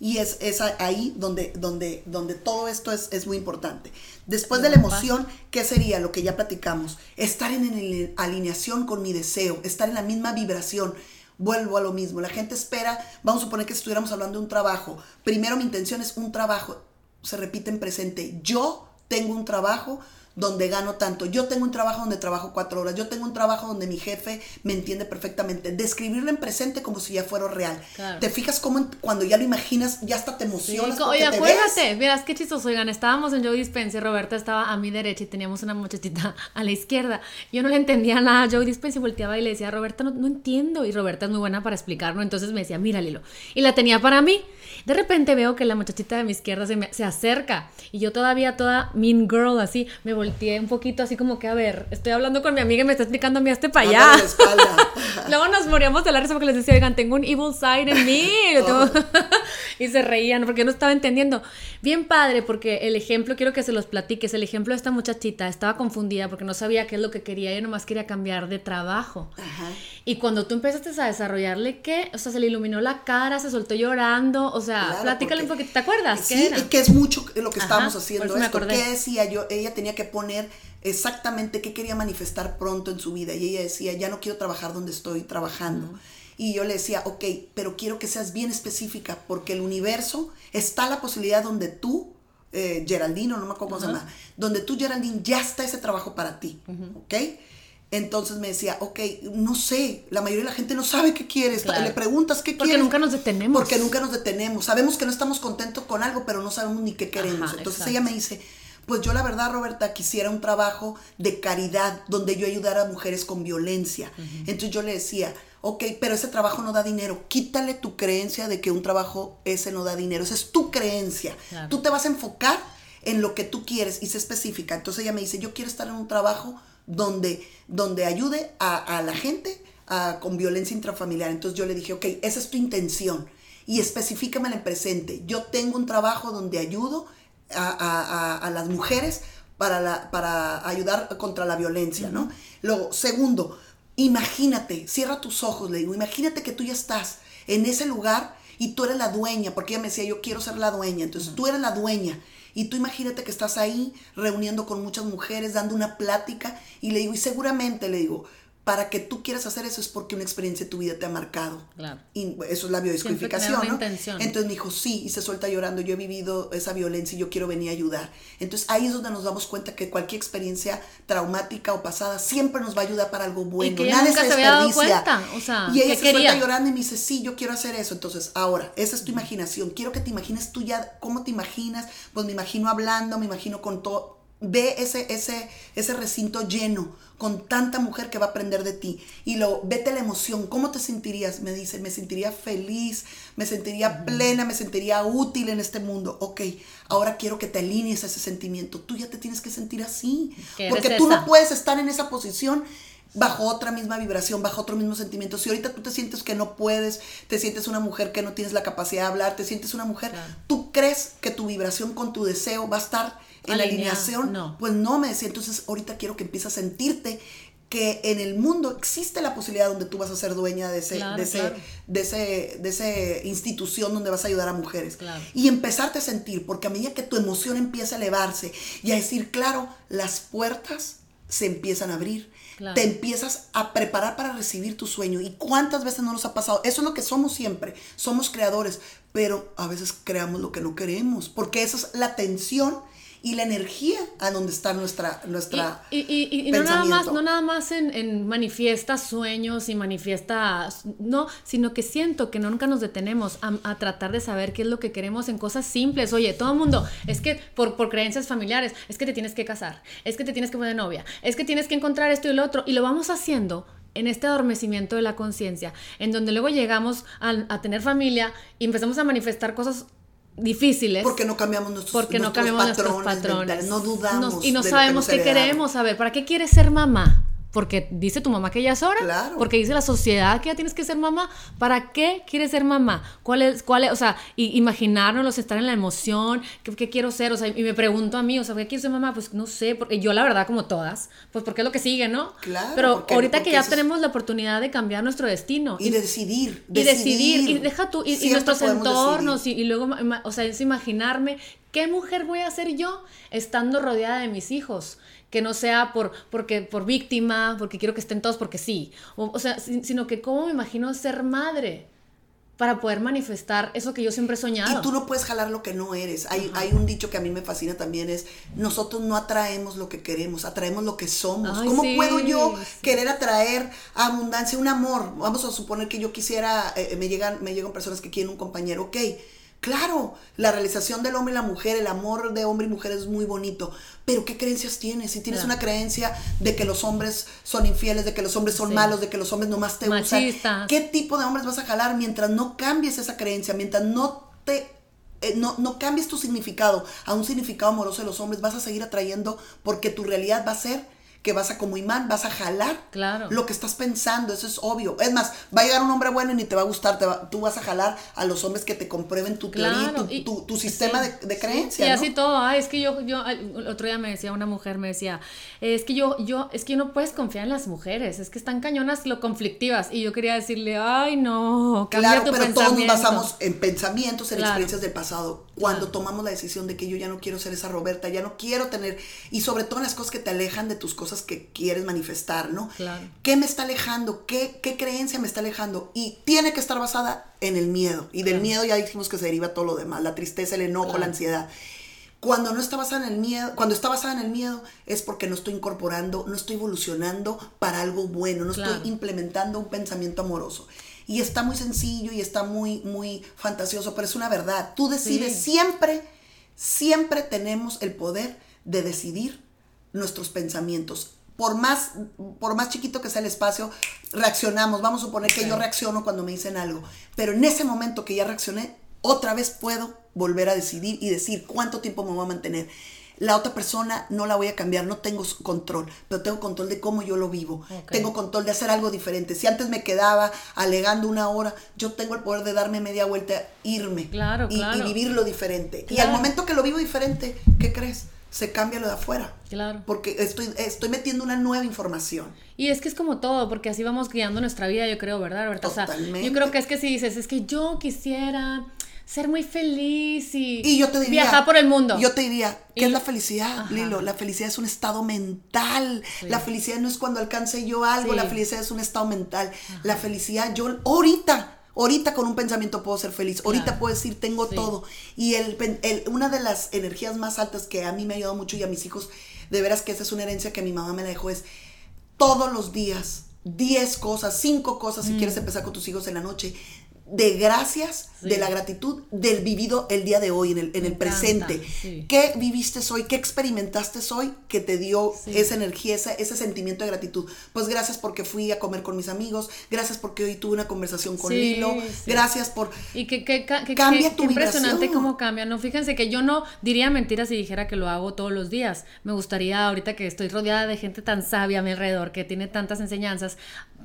Y es, es, ahí donde, donde, donde todo esto es, es muy importante. Después de la emoción, ¿qué sería lo que ya platicamos? Estar en, alineación con mi deseo, estar en la misma vibración. Vuelvo a lo mismo. La gente espera, vamos a suponer que estuviéramos hablando de un trabajo. Primero mi intención es un trabajo. Se repite en presente. Yo tengo un trabajo donde gano tanto. Yo tengo un trabajo donde trabajo cuatro horas. Yo tengo un trabajo donde mi jefe me entiende perfectamente. Describirlo en presente como si ya fuera real. ¿Te fijas cómo cuando ya lo imaginas, ya hasta te emocionas? oye, acuérdate, miras qué chistoso. Oigan, estábamos en Joe Dispense y Roberta estaba a mi derecha y teníamos una muchachita a la izquierda. Yo no le entendía nada a Joe Dispense y volteaba y le decía, Roberta, no, no entiendo. Y Roberta es muy buena para explicarlo. Entonces me decía, mira, Lilo. Y la tenía para mí. De repente veo que la muchachita de mi izquierda se, me, se acerca y yo todavía toda mean girl así, me volteé un poquito así como que, a ver, estoy hablando con mi amiga y me está explicando a mí este para allá. Luego nos moríamos de la risa porque les decía, oigan, tengo un evil side en mí. y se reían porque no estaba entendiendo. Bien padre, porque el ejemplo, quiero que se los platiques, el ejemplo de esta muchachita estaba confundida porque no sabía qué es lo que quería, ella nomás quería cambiar de trabajo. Y cuando tú empezaste a desarrollarle, ¿qué? O sea, se le iluminó la cara, se soltó llorando, o sea, platícale un poquito, ¿te acuerdas? Sí, y que es mucho lo que estábamos haciendo esto. ¿Qué decía yo? Ella tenía que poner exactamente qué quería manifestar pronto en su vida. Y ella decía, ya no quiero trabajar donde estoy trabajando. Y yo le decía, ok, pero quiero que seas bien específica, porque el universo está la posibilidad donde tú, eh, Geraldine, no me acuerdo cómo se llama, donde tú, Geraldine, ya está ese trabajo para ti, ¿ok? Entonces me decía, ok, no sé, la mayoría de la gente no sabe qué quieres. Le preguntas qué quieres. Porque nunca nos detenemos. Porque nunca nos detenemos. Sabemos que no estamos contentos con algo, pero no sabemos ni qué queremos. Entonces ella me dice, pues yo la verdad, Roberta, quisiera un trabajo de caridad donde yo ayudara a mujeres con violencia. Entonces yo le decía, ok, pero ese trabajo no da dinero. Quítale tu creencia de que un trabajo ese no da dinero. Esa es tu creencia. Tú te vas a enfocar en lo que tú quieres y sé específica. Entonces ella me dice, yo quiero estar en un trabajo donde, donde ayude a, la gente con violencia intrafamiliar. Entonces yo le dije, ok, esa es tu intención y especifícamela en presente. Yo tengo un trabajo donde ayudo a, las mujeres para, la, para ayudar contra la violencia, ¿no? Luego, segundo, imagínate, cierra tus ojos, le digo, imagínate que tú ya estás en ese lugar y tú eres la dueña, porque ella me decía, yo quiero ser la dueña, entonces tú eres la dueña. Y tú imagínate que estás ahí reuniendo con muchas mujeres, dando una plática, y le digo, y seguramente le digo, para que tú quieras hacer eso es porque una experiencia de tu vida te ha marcado. Claro. Y eso es la biodescodificación, ¿no? Entonces me dijo, sí, y se suelta llorando, yo he vivido esa violencia y yo quiero venir a ayudar. Entonces ahí es donde nos damos cuenta que cualquier experiencia traumática o pasada siempre nos va a ayudar para algo bueno. Y que Nadie se, desperdicia. O sea, y ella se suelta llorando y me dice, sí, yo quiero hacer eso. Entonces, ahora, esa es tu imaginación. Quiero que te imagines tú ya, ¿cómo te imaginas? Pues me imagino hablando, me imagino con todo Ve ese, ese, ese recinto lleno con tanta mujer que va a aprender de ti. Y lo, vete la emoción. ¿Cómo te sentirías? Me dice, me sentiría feliz, me sentiría plena, me sentiría útil en este mundo. Ok, ahora quiero que te alinees a ese sentimiento. Tú ya te tienes que sentir así. Porque tú no puedes estar en esa posición bajo otra misma vibración, bajo otro mismo sentimiento. Si ahorita tú te sientes que no puedes, te sientes una mujer que no tienes la capacidad de hablar, te sientes una mujer, tú crees que tu vibración con tu deseo va a estar en la alineación, pues no me decía, entonces ahorita quiero que empieces a sentirte que en el mundo existe la posibilidad donde tú vas a ser dueña de ese, de, ese, de ese, de ese institución donde vas a ayudar a mujeres. Y empezarte a sentir, porque a medida que tu emoción empieza a elevarse y a decir, claro, las puertas se empiezan a abrir. Te empiezas a preparar para recibir tu sueño. ¿Y cuántas veces no nos ha pasado? Eso es lo que somos siempre. Somos creadores, pero a veces creamos lo que no queremos, porque esa es la tensión y la energía a donde está nuestra nuestra y, y, y, no nada más no nada más en, en, manifiesta sueños y manifiesta no sino que siento que nunca nos detenemos a, a, tratar de saber qué es lo que queremos en cosas simples. Oye todo el mundo es que por, por creencias familiares es que te tienes que casar es que te tienes que poner novia es que tienes que encontrar esto y lo otro y lo vamos haciendo en este adormecimiento de la conciencia, en donde luego llegamos a, a, tener familia y empezamos a manifestar cosas difíciles. Porque no cambiamos nuestros, porque no cambiamos patrones, nuestros patrones. no dudamos. y no sabemos qué queremos. A ver, ¿para qué quieres ser mamá? Porque dice tu mamá que ya es hora, claro. porque dice la sociedad que ya tienes que ser mamá. ¿Para qué quieres ser mamá? ¿Cuál es, cuál es, o sea, y, imaginarnos, estar en la emoción, ¿qué, quiero ser? O sea, y me pregunto a mí, o sea, ¿qué quiero ser mamá? Pues no sé, porque yo la verdad como todas, pues porque es lo que sigue, ¿no? Claro. Pero ahorita que ya tenemos la oportunidad de cambiar nuestro destino. Y, de decidir, Y decidir, y deja tú, y, nuestros entornos, y, luego, o sea, es imaginarme ¿Qué mujer voy a ser yo estando rodeada de mis hijos? Que no sea por, porque, por víctima, porque quiero que estén todos porque sí. O, sea, sino que cómo me imagino ser madre para poder manifestar eso que yo siempre he soñado. Y tú no puedes jalar lo que no eres. Hay, hay un dicho que a mí me fascina también, es, nosotros no atraemos lo que queremos, atraemos lo que somos. ¿Cómo puedo yo querer atraer abundancia, un amor? Vamos a suponer que yo quisiera, eh, me, llegan, me llegan personas que quieren un compañero, ok Claro, la realización del hombre y la mujer, el amor de hombre y mujer es muy bonito, pero ¿qué creencias tienes? Si tienes una creencia de que los hombres son infieles, de que los hombres son malos, de que los hombres nomás te usan, ¿qué tipo de hombres vas a jalar mientras no cambies esa creencia, mientras no te eh, no, no cambies tu significado a un significado amoroso de los hombres, vas a seguir atrayendo porque tu realidad va a ser que vas a como imán, vas a jalar claro. lo que estás pensando, eso es obvio. Es más, va a llegar un hombre bueno y ni te va a gustar, te tú vas a jalar a los hombres que te comprueben tu teoría, tu, tu, sistema de, de creencias. Y así todo, Ay, es que yo, yo, el otro día me decía una mujer, me decía, es que yo, yo, es que no puedes confiar en las mujeres, es que están cañonas lo conflictivas. Y yo quería decirle, ay, no, cambia claro, pero todos nos basamos en pensamientos, en experiencias del pasado. Cuando tomamos la decisión de que yo ya no quiero ser esa Roberta, ya no quiero tener, y sobre todo en las cosas que te alejan de tus cosas que quieres manifestar, ¿no? Claro. ¿Qué me está alejando? ¿Qué, ¿Qué creencia me está alejando? Y tiene que estar basada en el miedo. Y del miedo ya dijimos que se deriva todo lo demás, la tristeza, el enojo, la ansiedad. Cuando no está basada en el miedo, cuando está basada en el miedo es porque no estoy incorporando, no estoy evolucionando para algo bueno, no estoy implementando un pensamiento amoroso. Y está muy sencillo y está muy, muy fantasioso, pero es una verdad. Tú decides siempre, siempre tenemos el poder de decidir nuestros pensamientos. Por más, por más chiquito que sea el espacio, reaccionamos. Vamos a suponer que yo reacciono cuando me dicen algo. Pero en ese momento que ya reaccioné, otra vez puedo volver a decidir y decir cuánto tiempo me voy a mantener. La otra persona no la voy a cambiar, no tengo control, pero tengo control de cómo yo lo vivo. Tengo control de hacer algo diferente. Si antes me quedaba alegando una hora, yo tengo el poder de darme media vuelta, irme claro, y, y, vivirlo diferente. Y al momento que lo vivo diferente, ¿qué crees? Se cambia lo de afuera. Claro. Porque estoy, estoy metiendo una nueva información. Y es que es como todo, porque así vamos guiando nuestra vida, yo creo, ¿verdad, Roberto? yo creo que es que si dices, es que yo quisiera ser muy feliz y, y yo te diría, viajar por el mundo. Yo te diría, ¿qué es la felicidad, Lilo? La felicidad es un estado mental. La felicidad no es cuando alcance yo algo, la felicidad es un estado mental. La felicidad, yo ahorita Ahorita con un pensamiento puedo ser feliz. Ahorita puedo decir, tengo todo. Y el, una de las energías más altas que a mí me ha ayudado mucho y a mis hijos, de veras que esa es una herencia que mi mamá me la dejó, es todos los días, 10 cosas, 5 cosas, si mm. quieres empezar con tus hijos en la noche, de gracias, de la gratitud del vivido el día de hoy, en el, en el presente. ¿Qué viviste hoy? ¿Qué experimentaste hoy que te dio esa energía, ese, ese, sentimiento de gratitud? Pues gracias porque fui a comer con mis amigos, gracias porque hoy tuve una conversación con Lilo, gracias por... Y que, que, que cambia tu impresionante cómo cambia, ¿no? Fíjense que yo no diría mentiras si dijera que lo hago todos los días. Me gustaría ahorita que estoy rodeada de gente tan sabia a mi alrededor, que tiene tantas enseñanzas,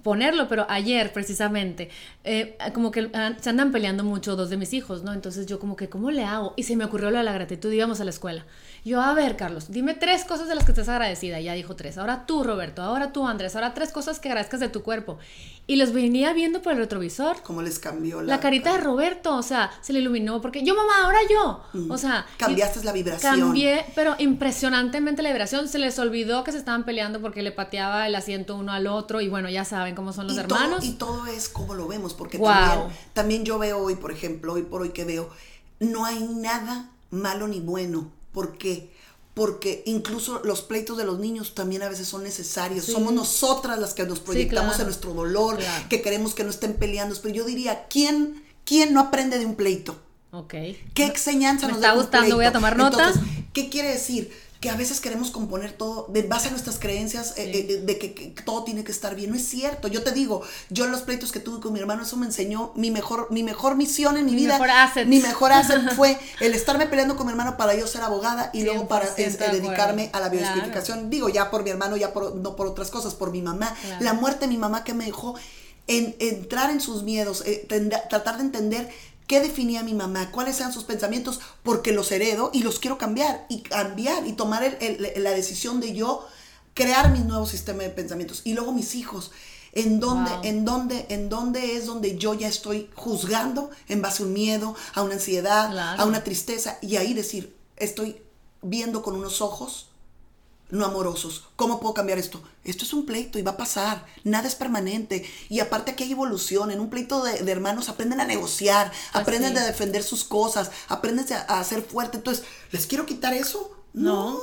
ponerlo, pero ayer precisamente, eh, como que ah, se andan peleando mucho dos de mis hijos, ¿no? Entonces yo como que, ¿cómo le hago? Y se me ocurrió de la gratitud, íbamos a la escuela. Yo, a ver, Carlos, dime tres cosas de las que estés agradecida. Ya dijo tres. Ahora tú, Roberto. Ahora tú, Andrés. Ahora tres cosas que agradezcas de tu cuerpo. Y los venía viendo por el retrovisor. ¿Cómo les cambió la, la carita de Roberto? O sea, se le iluminó porque yo, mamá, ahora yo. O sea. Cambiaste la vibración. Cambié, pero impresionantemente la vibración. Se les olvidó que se estaban peleando porque le pateaba el asiento uno al otro. Y bueno, ya saben cómo son los hermanos. y todo es como lo vemos. Porque también, también yo veo hoy, por ejemplo, hoy por hoy que veo, no hay nada malo ni bueno. ¿Por qué? porque incluso los pleitos de los niños también a veces son necesarios. Somos nosotras las que nos proyectamos en nuestro dolor, que queremos que no estén peleando. Pero yo diría, ¿quién, quién no aprende de un pleito? Ok. ¿Qué enseñanza Me nos está gustando, voy a tomar nota. ¿qué quiere decir? Que a veces queremos componer todo de base a nuestras creencias eh, eh, de, que, todo tiene que estar bien. No es cierto. Yo te digo, yo en los pleitos que tuve con mi hermano, eso me enseñó mi mejor, mi mejor misión en mi, vida. Mejor asset. Mi mejor asset fue el estarme peleando con mi hermano para yo ser abogada y luego para eh, dedicarme a la biodescodificación. Digo, ya por mi hermano, ya por, no por otras cosas, por mi mamá. La muerte de mi mamá que me dejó en, entrar en sus miedos, tratar de entender qué definía mi mamá, cuáles eran sus pensamientos, porque los heredo y los quiero cambiar y cambiar y tomar la decisión de yo crear mi nuevo sistema de pensamientos. Y luego mis hijos, en dónde, en dónde, en dónde es donde yo ya estoy juzgando en base a un miedo, a una ansiedad, a una tristeza, y ahí decir, estoy viendo con unos ojos no amorosos. ¿Cómo puedo cambiar esto? Esto es un pleito y va a pasar. Nada es permanente. Y aparte aquí hay evolución. En un pleito de, hermanos aprenden a negociar, aprenden a defender sus cosas, aprenden a, ser fuerte. Entonces, ¿les quiero quitar eso? No.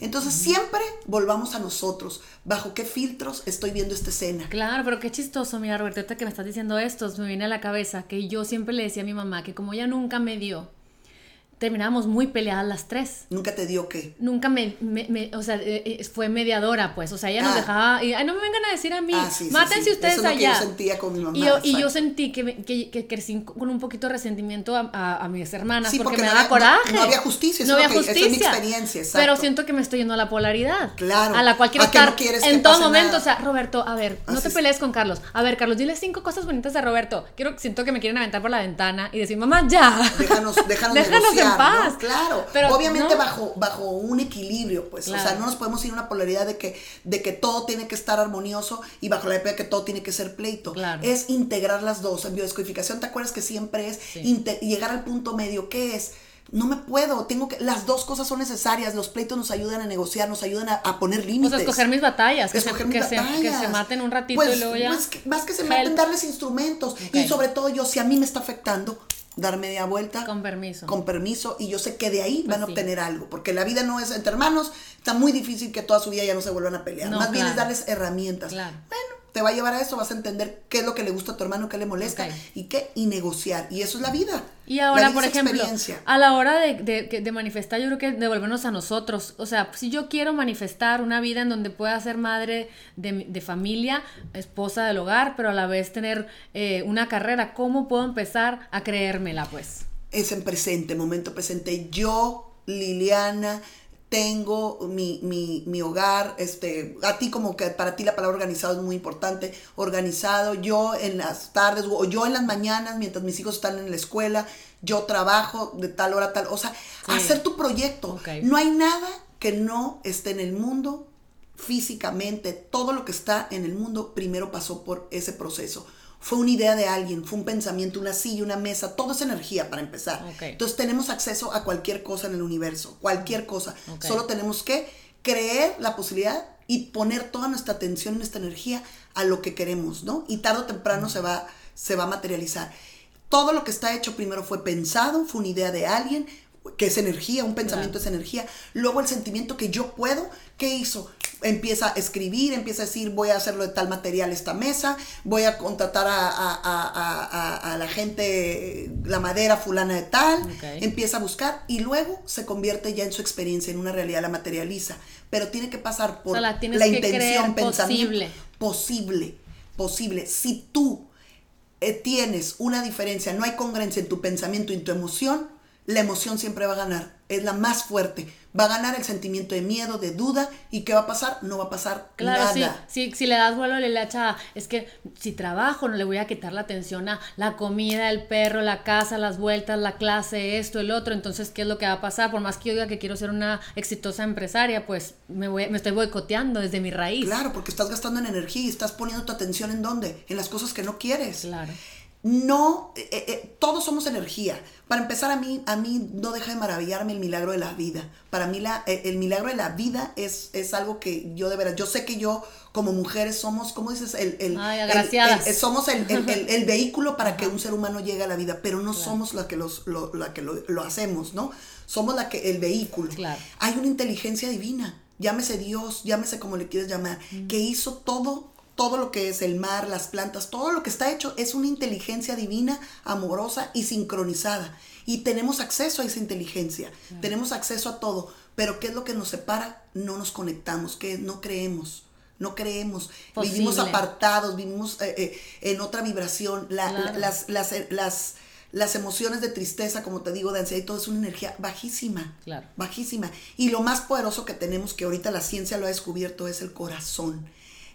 Entonces siempre volvamos a nosotros. ¿Bajo qué filtros estoy viendo esta escena? Claro, pero qué chistoso, mira Roberto, que me estás diciendo esto, me viene a la cabeza que yo siempre le decía a mi mamá que como ella nunca me dio terminábamos muy peleadas las tres. ¿Nunca te dio qué? Nunca me, me, o sea, eh, eh, fue mediadora, pues, o sea, ella nos ah. dejaba, y ay, no me vengan a decir a mí, ah, mátense ustedes Eso allá. Yo sentía con mi mamá. Y yo, y yo sentí que, que, que, crecí con un poquito de resentimiento a, a, mis hermanas, porque, me daba coraje. No, había justicia, no había justicia. es mi experiencia, exacto. Pero siento que me estoy yendo a la polaridad. Claro. A la cual quiero estar en todo momento, o sea, Roberto, a ver, no te pelees con Carlos. A ver, Carlos, dile cinco cosas bonitas de Roberto. Quiero, siento que me quieren aventar por la ventana y decir, mamá, ya. Déjanos, déjanos, déjanos Claro pero obviamente bajo, bajo un equilibrio, pues, o sea, no nos podemos ir a una polaridad de que, de que todo tiene que estar armonioso y bajo la idea de que todo tiene que ser pleito. Es integrar las dos. En biodescodificación, ¿te acuerdas que siempre es llegar al punto medio? ¿Qué es? No me puedo, tengo que, las dos cosas son necesarias, los pleitos nos ayudan a negociar, nos ayudan a, poner límites. Pues escoger mis batallas, que, se, que, Se, maten un ratito y pues, luego ya. Pues, más que se maten, darles instrumentos. Y sobre todo yo, si a mí me está afectando, dar media vuelta. Con permiso. Con permiso. Y yo sé que de ahí pues van a obtener algo. Porque la vida no es entre hermanos. Está muy difícil que toda su vida ya no se vuelvan a pelear. Más bien es darles herramientas. Claro. Bueno, te va a llevar a eso, vas a entender qué es lo que le gusta a tu hermano, qué le molesta y qué, y negociar. Y eso es la vida. Y ahora, por ejemplo, a la hora de, de, manifestar, yo creo que devolvernos a nosotros. O sea, si yo quiero manifestar una vida en donde pueda ser madre de, familia, esposa del hogar, pero a la vez tener eh, una carrera, ¿cómo puedo empezar a creérmela, pues? Es en presente, momento presente. Yo, Liliana, tengo mi, mi, mi, hogar, este, a ti como que para ti la palabra organizado es muy importante, organizado, yo en las tardes o yo en las mañanas mientras mis hijos están en la escuela, yo trabajo de tal hora a tal, o sea, hacer tu proyecto. No hay nada que no esté en el mundo físicamente, todo lo que está en el mundo primero pasó por ese proceso fue una idea de alguien, fue un pensamiento, una silla, una mesa, todo es energía para empezar. Entonces tenemos acceso a cualquier cosa en el universo, cualquier cosa. Solo tenemos que creer la posibilidad y poner toda nuestra atención, nuestra energía a lo que queremos, ¿no? Y tarde o temprano se, va, se va a materializar. Todo lo que está hecho primero fue pensado, fue una idea de alguien, que es energía, un pensamiento es energía. Luego el sentimiento que yo puedo, ¿qué hizo? Empieza a escribir, empieza a decir, voy a hacerlo de tal material esta mesa, voy a contratar a, la gente, la madera fulana de tal, empieza a buscar y luego se convierte ya en su experiencia, en una realidad, la materializa. Pero tiene que pasar por la, intención, pensamiento. Posible. Posible, posible. Si tú eh, tienes una diferencia, no hay congruencia en tu pensamiento y en tu emoción, la emoción siempre va a ganar, es la más fuerte. Va a ganar el sentimiento de miedo, de duda, y ¿qué va a pasar? No va a pasar Claro, nada. sí, sí, si le das vuelo a la hacha, es que si trabajo no le voy a quitar la atención a la comida, el perro, la casa, las vueltas, la clase, esto, el otro, entonces, ¿qué es lo que va a pasar? Por más que yo diga que quiero ser una exitosa empresaria, pues me, voy, me estoy boicoteando desde mi raíz. Claro, porque estás gastando en energía y estás poniendo tu atención en dónde? En las cosas que no quieres. Claro. No, eh, eh, todos somos energía. Para empezar, a mí, a mí no deja de maravillarme el milagro de la vida. Para mí la, eh, el milagro de la vida es, es algo que yo de veras, yo sé que yo como mujeres somos, ¿cómo dices? El, el, Ay, el- el- somos el, el- el- el vehículo para que un ser humano llegue a la vida, pero no somos la que, los, lo, la que lo, lo hacemos, ¿no? Somos la que, el vehículo. Claro. Hay una inteligencia divina, llámese Dios, llámese como le quieres llamar, que hizo todo, todo lo que es el mar, las plantas, todo lo que está hecho es una inteligencia divina, amorosa y sincronizada. Y tenemos acceso a esa inteligencia, tenemos acceso a todo, pero ¿qué es lo que nos separa? No nos conectamos, que no creemos. No creemos, vivimos apartados, vivimos eh, eh, en otra vibración. La- la- Claro. las, las, eh, las, las emociones de tristeza, como te digo, de ansiedad y todo es una energía bajísima Claro. bajísima. Y lo más poderoso que tenemos, que ahorita la ciencia lo ha descubierto, es el corazón.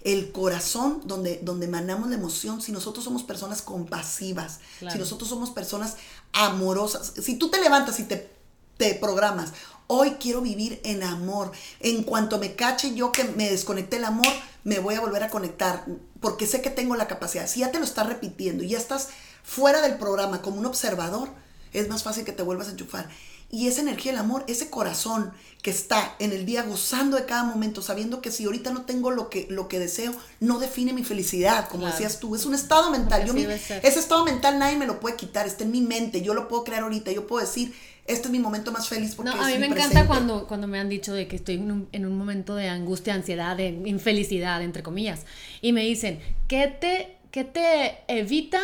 El corazón donde, donde emanamos la emoción, si nosotros somos personas compasivas, Claro. si nosotros somos personas amorosas, si tú te levantas y te, te programas, hoy quiero vivir en amor, en cuanto me cache yo que me desconecté el amor, me voy a volver a conectar, porque sé que tengo la capacidad. Si ya te lo estás repitiendo y ya estás fuera del programa como un observador, es más fácil que te vuelvas a enchufar. Y esa energía del amor, ese corazón que está en el día gozando de cada momento, sabiendo que si ahorita no tengo lo que, lo que deseo, no define mi felicidad, como Claro. decías tú. Es un estado mental. Yo mi- ese estado mental nadie me lo puede quitar, está en mi mente, yo lo puedo crear ahorita, yo puedo decir, este es mi momento más feliz porque No, es a mí me encanta cuando, cuando me han dicho de que estoy en un, en un momento de angustia, ansiedad, de infelicidad, entre comillas. Y me dicen, ¿qué te, qué te evita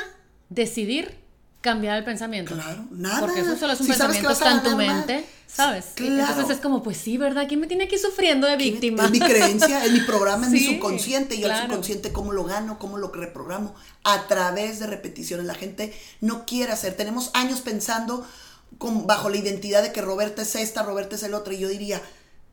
decidir cambiar el pensamiento? Claro, nada. Porque eso solo es un Si pensamiento, está en tu mente, ¿sabes? Claro. Entonces es como, pues sí, ¿verdad? ¿Quién me tiene aquí sufriendo de víctima? Es mi creencia, es mi programa, es mi subconsciente. Y el claro. subconsciente, ¿cómo lo gano? ¿Cómo lo reprogramo? A través de repeticiones. La gente no quiere hacer. Tenemos años pensando con, bajo la identidad de que Roberta es esta, Roberta es el otro. Y yo diría,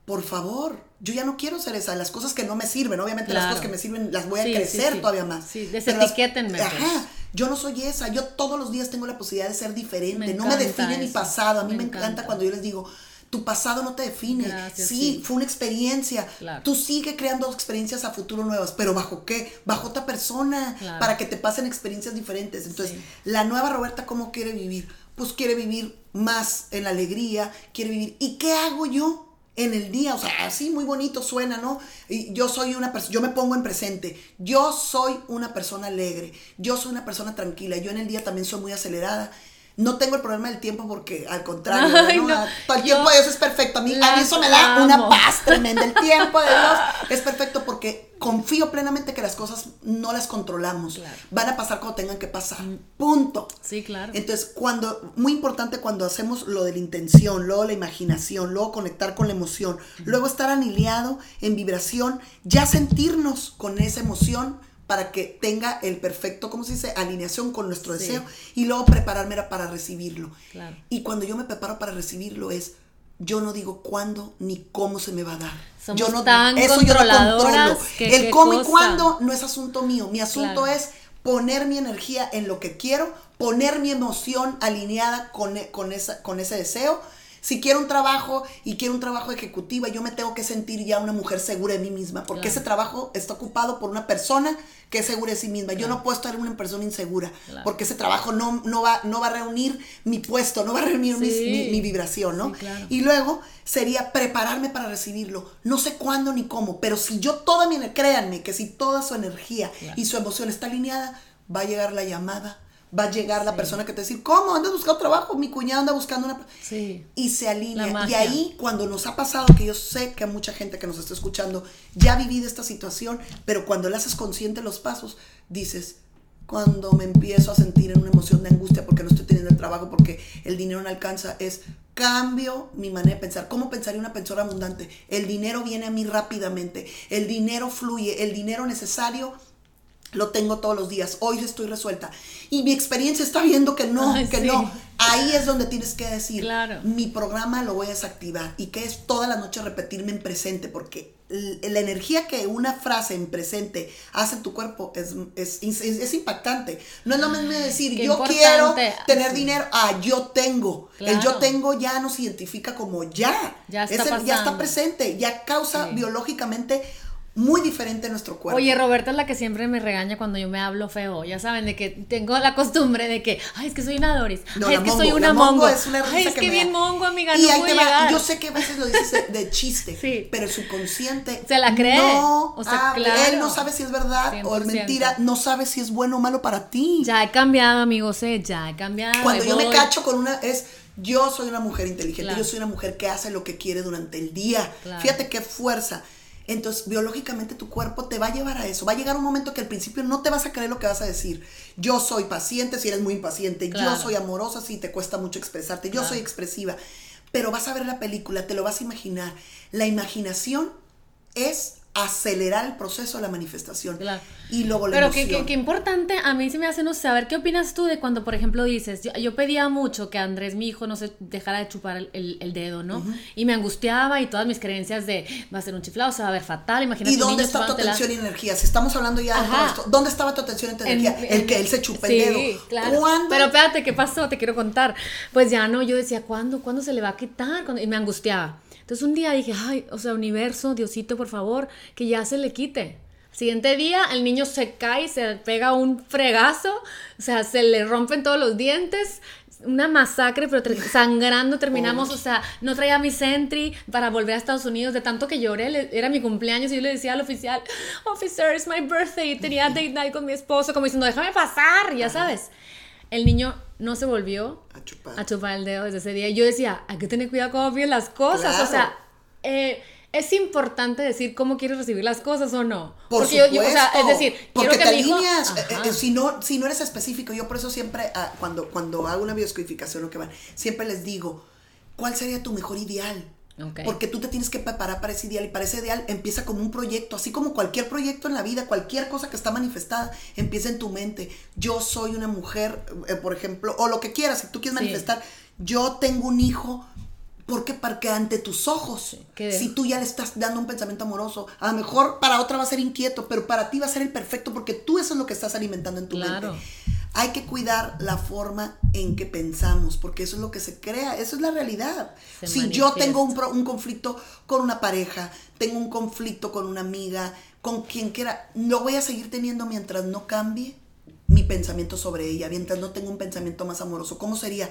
por favor, yo ya no quiero ser esa. Las cosas que no me sirven, obviamente las cosas que me sirven las voy a Sí, crecer sí. todavía más. Sí, las- desetiquétenme, pues. Ajá. Yo no soy esa, yo todos los días tengo la posibilidad de ser diferente, Me no me define mi pasado, a mí me me, encanta. encanta. cuando yo les digo, tu pasado no te define, Gracias, sí, fue una experiencia, Claro. tú sigue creando experiencias a futuro nuevas, pero ¿bajo qué? Bajo otra persona, Claro. para que te pasen experiencias diferentes. Entonces, la nueva Roberta, ¿cómo quiere vivir? Pues quiere vivir más en la alegría, quiere vivir, ¿y qué hago yo? En el día, o sea, así muy bonito suena, ¿no? Yo soy una persona, yo me pongo en presente, yo soy una persona alegre, yo soy una persona tranquila, yo en el día también soy muy acelerada. No tengo el problema del tiempo porque al contrario, Ay, ¿no? no, todo el yo tiempo de Dios es perfecto. A mí, a mí eso me da una paz tremenda. El tiempo de Dios es perfecto porque confío plenamente que las cosas no las controlamos. Claro. Van a pasar cuando tengan que pasar. Punto. Sí, claro. Entonces, cuando, muy importante cuando hacemos lo de la intención, luego la imaginación, luego conectar con la emoción, luego estar alineado en vibración, ya sentirnos con esa emoción para que tenga el perfecto, ¿cómo se dice? Alineación con nuestro Sí. deseo y luego prepararme para recibirlo. Claro. Y cuando yo me preparo para recibirlo es, yo no digo cuándo ni cómo se me va a dar. Somos yo no, tan eso yo no controlo. que El cómo y cuándo no es asunto mío. Mi asunto Claro. es poner mi energía en lo que quiero, poner mi emoción alineada con, e- con, esa, con ese deseo. Si quiero un trabajo y quiero un trabajo ejecutivo, yo me tengo que sentir ya una mujer segura de mí misma, porque Claro. ese trabajo está ocupado por una persona que es segura de sí misma. Yo no puedo estar en una persona insegura, Claro. porque ese trabajo no, no, va, no va a reunir mi puesto, no va a reunir mi- Sí. mi, mi vibración, ¿no? Sí. Y luego sería prepararme para recibirlo. No sé cuándo ni cómo, pero si yo toda mi, créanme que si toda su energía y su emoción está alineada, va a llegar la llamada, va a llegar la persona que te va a decir, ¿cómo? ¿Andas buscando trabajo? Mi cuñado anda buscando una... Sí. Y se alinea. Y ahí, cuando nos ha pasado, que yo sé que a mucha gente que nos está escuchando ya ha vivido esta situación, pero cuando le haces consciente los pasos, dices, cuando me empiezo a sentir en una emoción de angustia porque no estoy teniendo el trabajo, porque el dinero no alcanza, es cambio mi manera de pensar. ¿Cómo pensaría una persona abundante? El dinero viene a mí rápidamente, el dinero fluye, el dinero necesario lo tengo todos los días. Hoy estoy resuelta. Y mi experiencia está viendo que no, Ay, que sí. no. ahí es donde tienes que decir, Claro. mi programa lo voy a desactivar y que es toda la noche repetirme en presente, porque la energía que una frase en presente hace en tu cuerpo es, es, es- es impactante. No es lo mismo decir, qué yo quiero importante. tener Sí. dinero, ah, yo tengo. El yo tengo ya nos identifica como ya. Ya está Es el- ya está presente, ya causa Sí. biológicamente muy diferente en nuestro cuerpo. Oye, Roberta es la que siempre me regaña cuando yo me hablo feo. Ya saben, de que tengo la costumbre de que, ay, es que soy una Doris. No, ay, es que mongo, soy una mongo mongo. es una ay, es que que, me bien da. mongo, amiga, y no ahí te va, yo sé que a veces lo dices de, chiste, Sí. pero el subconsciente Se la cree. No, O sea, ah, claro. él no sabe si es verdad o es 100%. mentira, no sabe si es bueno o malo para ti. Ya he cambiado, amigos, eh, ya he cambiado. Cuando yo me voy. cacho con una es yo soy una mujer inteligente, Claro. yo soy una mujer que hace lo que quiere durante el día. Claro. Fíjate qué fuerza. Entonces, biológicamente tu cuerpo te va a llevar a eso. Va a llegar un momento que al principio no te vas a creer lo que vas a decir. Yo soy paciente si eres muy impaciente. Claro. Yo soy amorosa si te cuesta mucho expresarte. Yo Claro. soy expresiva. Pero vas a ver la película, te lo vas a imaginar. La imaginación es acelerar el proceso de la manifestación. Claro. Y luego la Pero qué, emoción. qué- qué importante, a mí sí me hace no saber, ¿qué opinas tú de cuando, por ejemplo, dices, yo, yo pedía mucho que Andrés, mi hijo, no se dejara de chupar el, el- el dedo, ¿no? Y me angustiaba y todas mis creencias de, va a ser un chiflado, se va a ver fatal, imagínate ¿Y dónde está tu atención y energía? Si estamos hablando ya de todo esto, ¿dónde estaba tu atención y tu En- energía? el en- que él se chupe sí, el dedo. claro. ¿Cuándo? Pero espérate, ¿qué pasó? Te quiero contar. Pues ya no, yo decía, ¿cuándo? ¿Cuándo se le va a quitar? ¿Cuándo? Y me angustiaba. Entonces un día dije, ay, o sea, universo, Diosito, por favor, que ya se le quite. Siguiente día, el niño se cae, se pega un fregazo, o sea, se le rompen todos los dientes, una masacre, pero ter- sangrando terminamos, o sea, no traía mi Sentry para volver a Estados Unidos, de tanto que lloré, era mi cumpleaños y yo le decía al oficial, officer, it's my birthday, tenía date night con mi esposo, como diciendo, déjame pasar, ya sabes. El niño no se volvió A chupar. a chupar el dedo desde ese día. Y yo decía, hay que tener cuidado cómo piden las cosas. Claro. O sea, eh, es importante decir cómo quieres recibir las cosas o no. Por Porque supuesto. yo, o sea, es decir, porque quiero te que alineas. eh, eh, si, no, si no eres específico, yo por eso siempre, ah, cuando, cuando hago una bioscodificación o que van, siempre les digo, ¿cuál sería tu mejor ideal? Porque tú te tienes que preparar para ese ideal y para ese ideal empieza como un proyecto, así como cualquier proyecto en la vida, cualquier cosa que está manifestada, empieza en tu mente. Yo soy una mujer, eh, por ejemplo, o lo que quieras, si tú quieres Sí. manifestar, yo tengo un hijo. Porque, porque ante tus ojos, si tú ya le estás dando un pensamiento amoroso, a lo mejor para otra va a ser inquieto, pero para ti va a ser el perfecto porque tú eso es lo que estás alimentando en tu Claro. mente. Hay que cuidar la forma en que pensamos, porque eso es lo que se crea, eso es la realidad. Se si yo tengo un, pro- un conflicto con una pareja, tengo un conflicto con una amiga, con quien quiera, lo voy a seguir teniendo mientras no cambie mi pensamiento sobre ella, mientras no tengo un pensamiento más amoroso. ¿Cómo sería?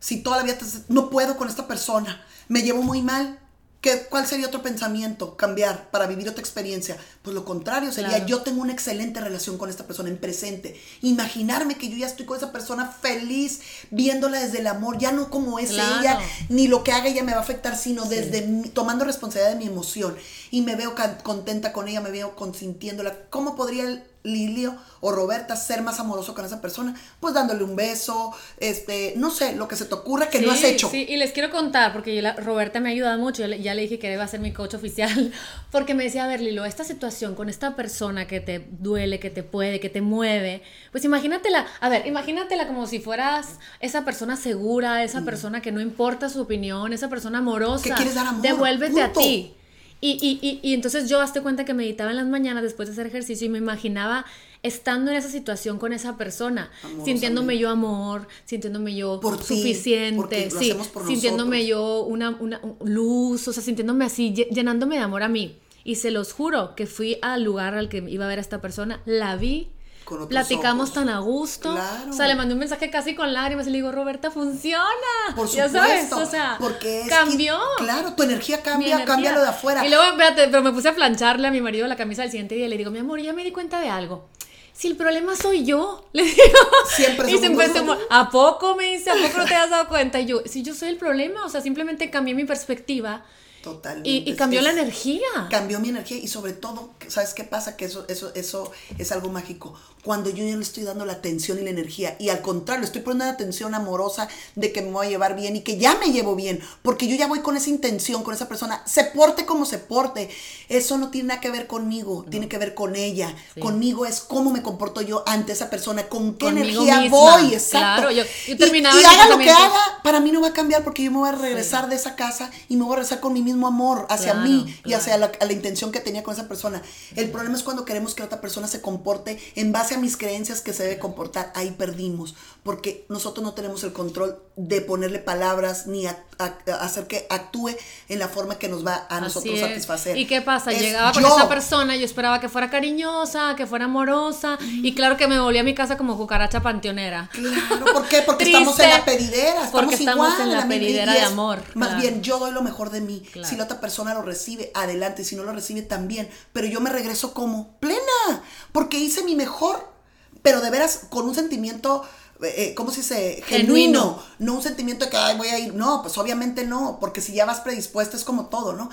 Si toda la vida te- no puedo con esta persona, me llevo muy mal, ¿qué, ¿cuál sería otro pensamiento? Cambiar para vivir otra experiencia. Pues lo contrario sería, Claro. yo tengo una excelente relación con esta persona en presente. Imaginarme que yo ya estoy con esa persona feliz, viéndola desde el amor, ya no como es Claro. ella, ni lo que haga ella me va a afectar, sino desde mi- tomando responsabilidad de mi emoción. Y me veo contenta con ella, me veo consintiéndola. ¿Cómo podría Lilio o Roberta ser más amoroso con esa persona? Pues dándole un beso, este, no sé, lo que se te ocurra que no has hecho. Sí, y les quiero contar, porque yo la- Roberta me ha ayudado mucho, ya le, ya le dije que debe ser mi coach oficial, porque me decía, a ver, Lilo, esta situación con esta persona que te duele, que te puede, que te mueve, pues imagínatela, a ver, imagínatela como si fueras esa persona segura, esa persona que no importa su opinión, esa persona amorosa. Que quieres dar amor, Devuélvete punto. a ti. Y, y, y, y entonces yo hazte cuenta que meditaba en las mañanas después de hacer ejercicio y me imaginaba estando en esa situación con esa persona, sintiéndome yo amor, sintiéndome yo Por suficiente, sí, por sintiéndome nosotros. yo una, una un- luz, o sea, sintiéndome así, lle- llenándome de amor a mí. Y se los juro que fui al lugar al que iba a ver a esta persona, la vi, Con otros platicamos ojos. tan a gusto, Claro. o sea, le mandé un mensaje casi con lágrimas y le digo, Roberta, funciona. Por ya supuesto. sabes, o sea, porque es que- cambió. claro, tu energía cambia, energía. cambia lo de afuera. Y luego, espérate, pero me puse a plancharle a mi marido la camisa del siguiente día y le digo, mi amor, ya me di cuenta de algo. Si el problema soy yo, le digo. Siempre y nosotros. ¿a poco me dice? ¿A poco no te has dado cuenta? Y yo, si yo soy el problema, o sea, simplemente cambié mi perspectiva. Totalmente. Y, y cambió Es- la energía. Cambió mi energía y sobre todo, ¿sabes qué pasa? Que eso, eso, eso es algo mágico. Cuando yo ya le estoy dando la atención y la energía y al contrario, estoy poniendo una atención amorosa de que me voy a llevar bien y que ya me llevo bien, porque yo ya voy con esa intención, con esa persona, se porte como se porte. Eso no tiene nada que ver conmigo, tiene que ver con ella. Sí. Conmigo es cómo me comporto yo ante esa persona, con qué Conmigo energía misma, voy, exacto. claro, yo- yo Y- terminaba y, haga lo que haga, para mí no va a cambiar porque yo me voy a regresar de esa casa y me voy a regresar con mi mismo amor hacia Claro, mí y claro. hacia la, a la intención que tenía con esa persona. El problema es cuando queremos que otra persona se comporte en base a mis creencias que se debe comportar. Ahí perdimos, porque nosotros no tenemos el control de ponerle palabras ni a- a- a hacer que actúe en la forma que nos va a nosotros satisfacer. ¿Y qué pasa? Es Llegaba con yo. esa persona, yo esperaba que fuera cariñosa, que fuera amorosa, y claro que me volví a mi casa como cucaracha panteonera. Claro, ¿por qué? Porque estamos en la pedidera, estamos porque estamos igual, en la misma- pedidera de amor, Más claro. bien, yo doy lo mejor de mí. Claro. Si la otra persona lo recibe, adelante. Si no lo recibe, también. Pero yo me regreso como plena, porque hice mi mejor, pero de veras con un sentimiento, eh, eh, ¿cómo se dice? Genuino. Genuino. No un sentimiento de que Ay, voy a ir. No, pues obviamente no, porque si ya vas predispuesta es como todo, ¿no?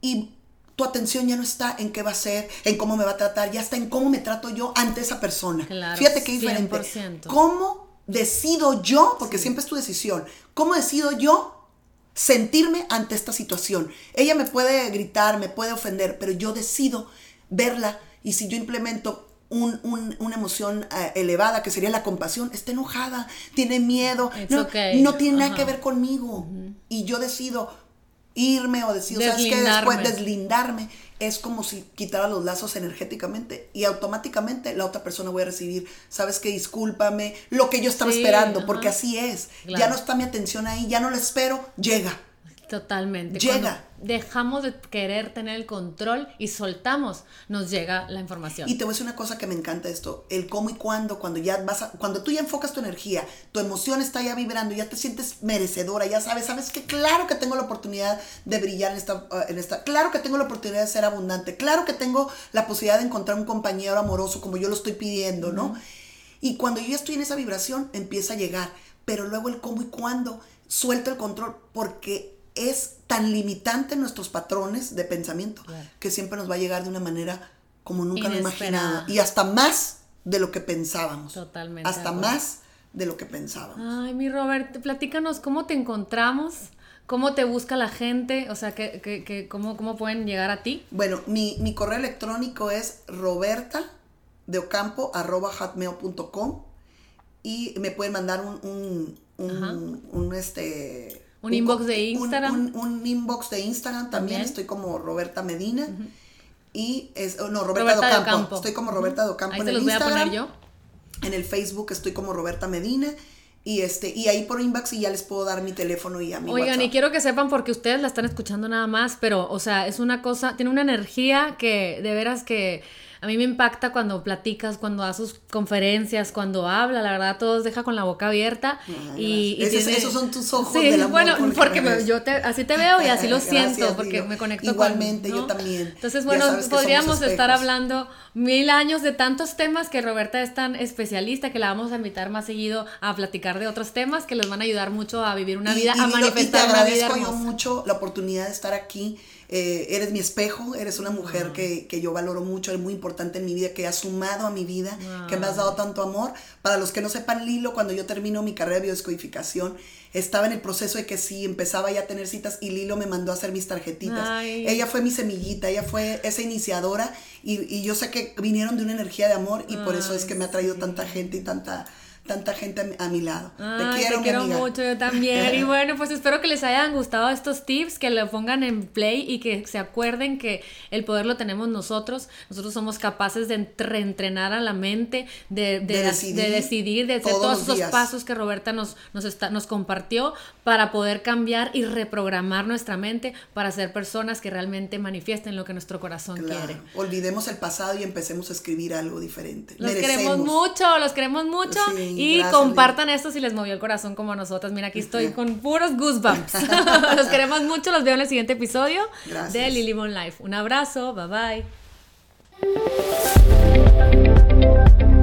Y tu atención ya no está en qué va a ser, en cómo me va a tratar, ya está en cómo me trato yo ante esa persona. Claro, Fíjate qué diferente. 100%. ¿Cómo decido yo, porque siempre es tu decisión, cómo decido yo sentirme ante esta situación? Ella me puede gritar, me puede ofender, pero yo decido verla y si yo implemento un- un- una emoción eh, elevada, que sería la compasión, está enojada, tiene miedo, It's no, okay. no tiene nada que ver conmigo. Y yo decido irme o decido, ¿sabes qué? Después deslindarme. Es como si quitara los lazos energéticamente y automáticamente la otra persona voy a recibir, sabes que discúlpame, lo que yo estaba Sí, esperando, porque así es. Ya no está mi atención ahí, ya no la espero, llega. Totalmente. Llega. Cuando dejamos de querer tener el control y soltamos, nos llega la información. Y te voy a decir una cosa que me encanta esto, el cómo y cuándo, cuando ya vas a, cuando tú ya enfocas tu energía, tu emoción está ya vibrando, ya te sientes merecedora, ya sabes, sabes que claro que tengo la oportunidad de brillar en esta, uh, en esta, claro que tengo la oportunidad de ser abundante, claro que tengo la posibilidad de encontrar un compañero amoroso como yo lo estoy pidiendo, ¿no? Y cuando yo ya estoy en esa vibración, empieza a llegar, pero luego el cómo y cuándo, suelto el control, porque es tan limitante en nuestros patrones de pensamiento Claro. que siempre nos va a llegar de una manera como nunca lo imaginado y hasta más de lo que pensábamos. Totalmente Hasta más de lo que pensábamos. Ay, mi Robert, platícanos cómo te encontramos, cómo te busca la gente, o sea, que, que, que- cómo, cómo pueden llegar a ti. Bueno, mi, mi correo electrónico es roberta de ocampo arroba hotmail.com y me pueden mandar un, un, un, un, este Un inbox de Instagram. Un, un inbox de Instagram también, estoy como Roberta Medina. Y es, oh, no, Roberta, Roberta de de Ocampo. Ocampo. Estoy como Roberta de Ocampo Ahí en se el los voy a Instagram. poner yo. En el Facebook estoy como Roberta Medina. Y este, y ahí por inbox y ya les puedo dar mi teléfono y a mi Oigan, y WhatsApp. quiero que sepan porque ustedes la están escuchando nada más, pero, o sea, es una cosa, tiene una energía que de veras que a mí me impacta cuando platicas, cuando da sus conferencias, cuando habla, la verdad, todos deja con la boca abierta. Ay, y, y. Esos- tiene- esos son tus ojos Sí, del amor bueno, porque yo te, así te veo y así lo Gracias, siento, porque me conecto Igualmente, con, yo también. Entonces, bueno, podríamos estar hablando mil años de tantos temas que Roberta es tan especialista que la vamos a invitar más seguido a platicar de otros temas que les van a ayudar mucho a vivir una Y- vida, y a digo, manifestar y te una vida yo mucho la oportunidad de estar aquí. Eh, eres mi espejo, eres una mujer que, que yo valoro mucho, eres muy importante en mi vida, que has sumado a mi vida, que me has dado tanto amor. Para los que no sepan, Lilo, cuando yo termino mi carrera de biodescodificación, estaba en el proceso de que sí, empezaba ya a tener citas y Lilo me mandó a hacer mis tarjetitas. Ay. Ella fue mi semillita, ella fue esa iniciadora y, y yo sé que vinieron de una energía de amor y por eso es que me ha traído tanta gente y tanta, tanta gente a mi, a mi lado. Ay, te quiero, te quiero amiga. mucho, yo también. Y bueno, pues espero que les hayan gustado estos tips, que lo pongan en play y que se acuerden que el poder lo tenemos nosotros. Nosotros somos capaces de entre- entrenar a la mente, de, de, De de decidir de hacer todos esos días. pasos que Roberta nos, nos, está, nos compartió para poder cambiar y reprogramar nuestra mente para ser personas que realmente manifiesten lo que nuestro corazón Claro. quiere. Olvidemos el pasado y empecemos a escribir algo diferente. Los Merecemos. queremos mucho, los queremos mucho Sí, y gracias, compartan esto si les movió el corazón como a nosotras. Mira, aquí estoy con puros goosebumps. los queremos mucho, los veo en el siguiente episodio Gracias. de Lily Mon Life. Un abrazo, bye bye.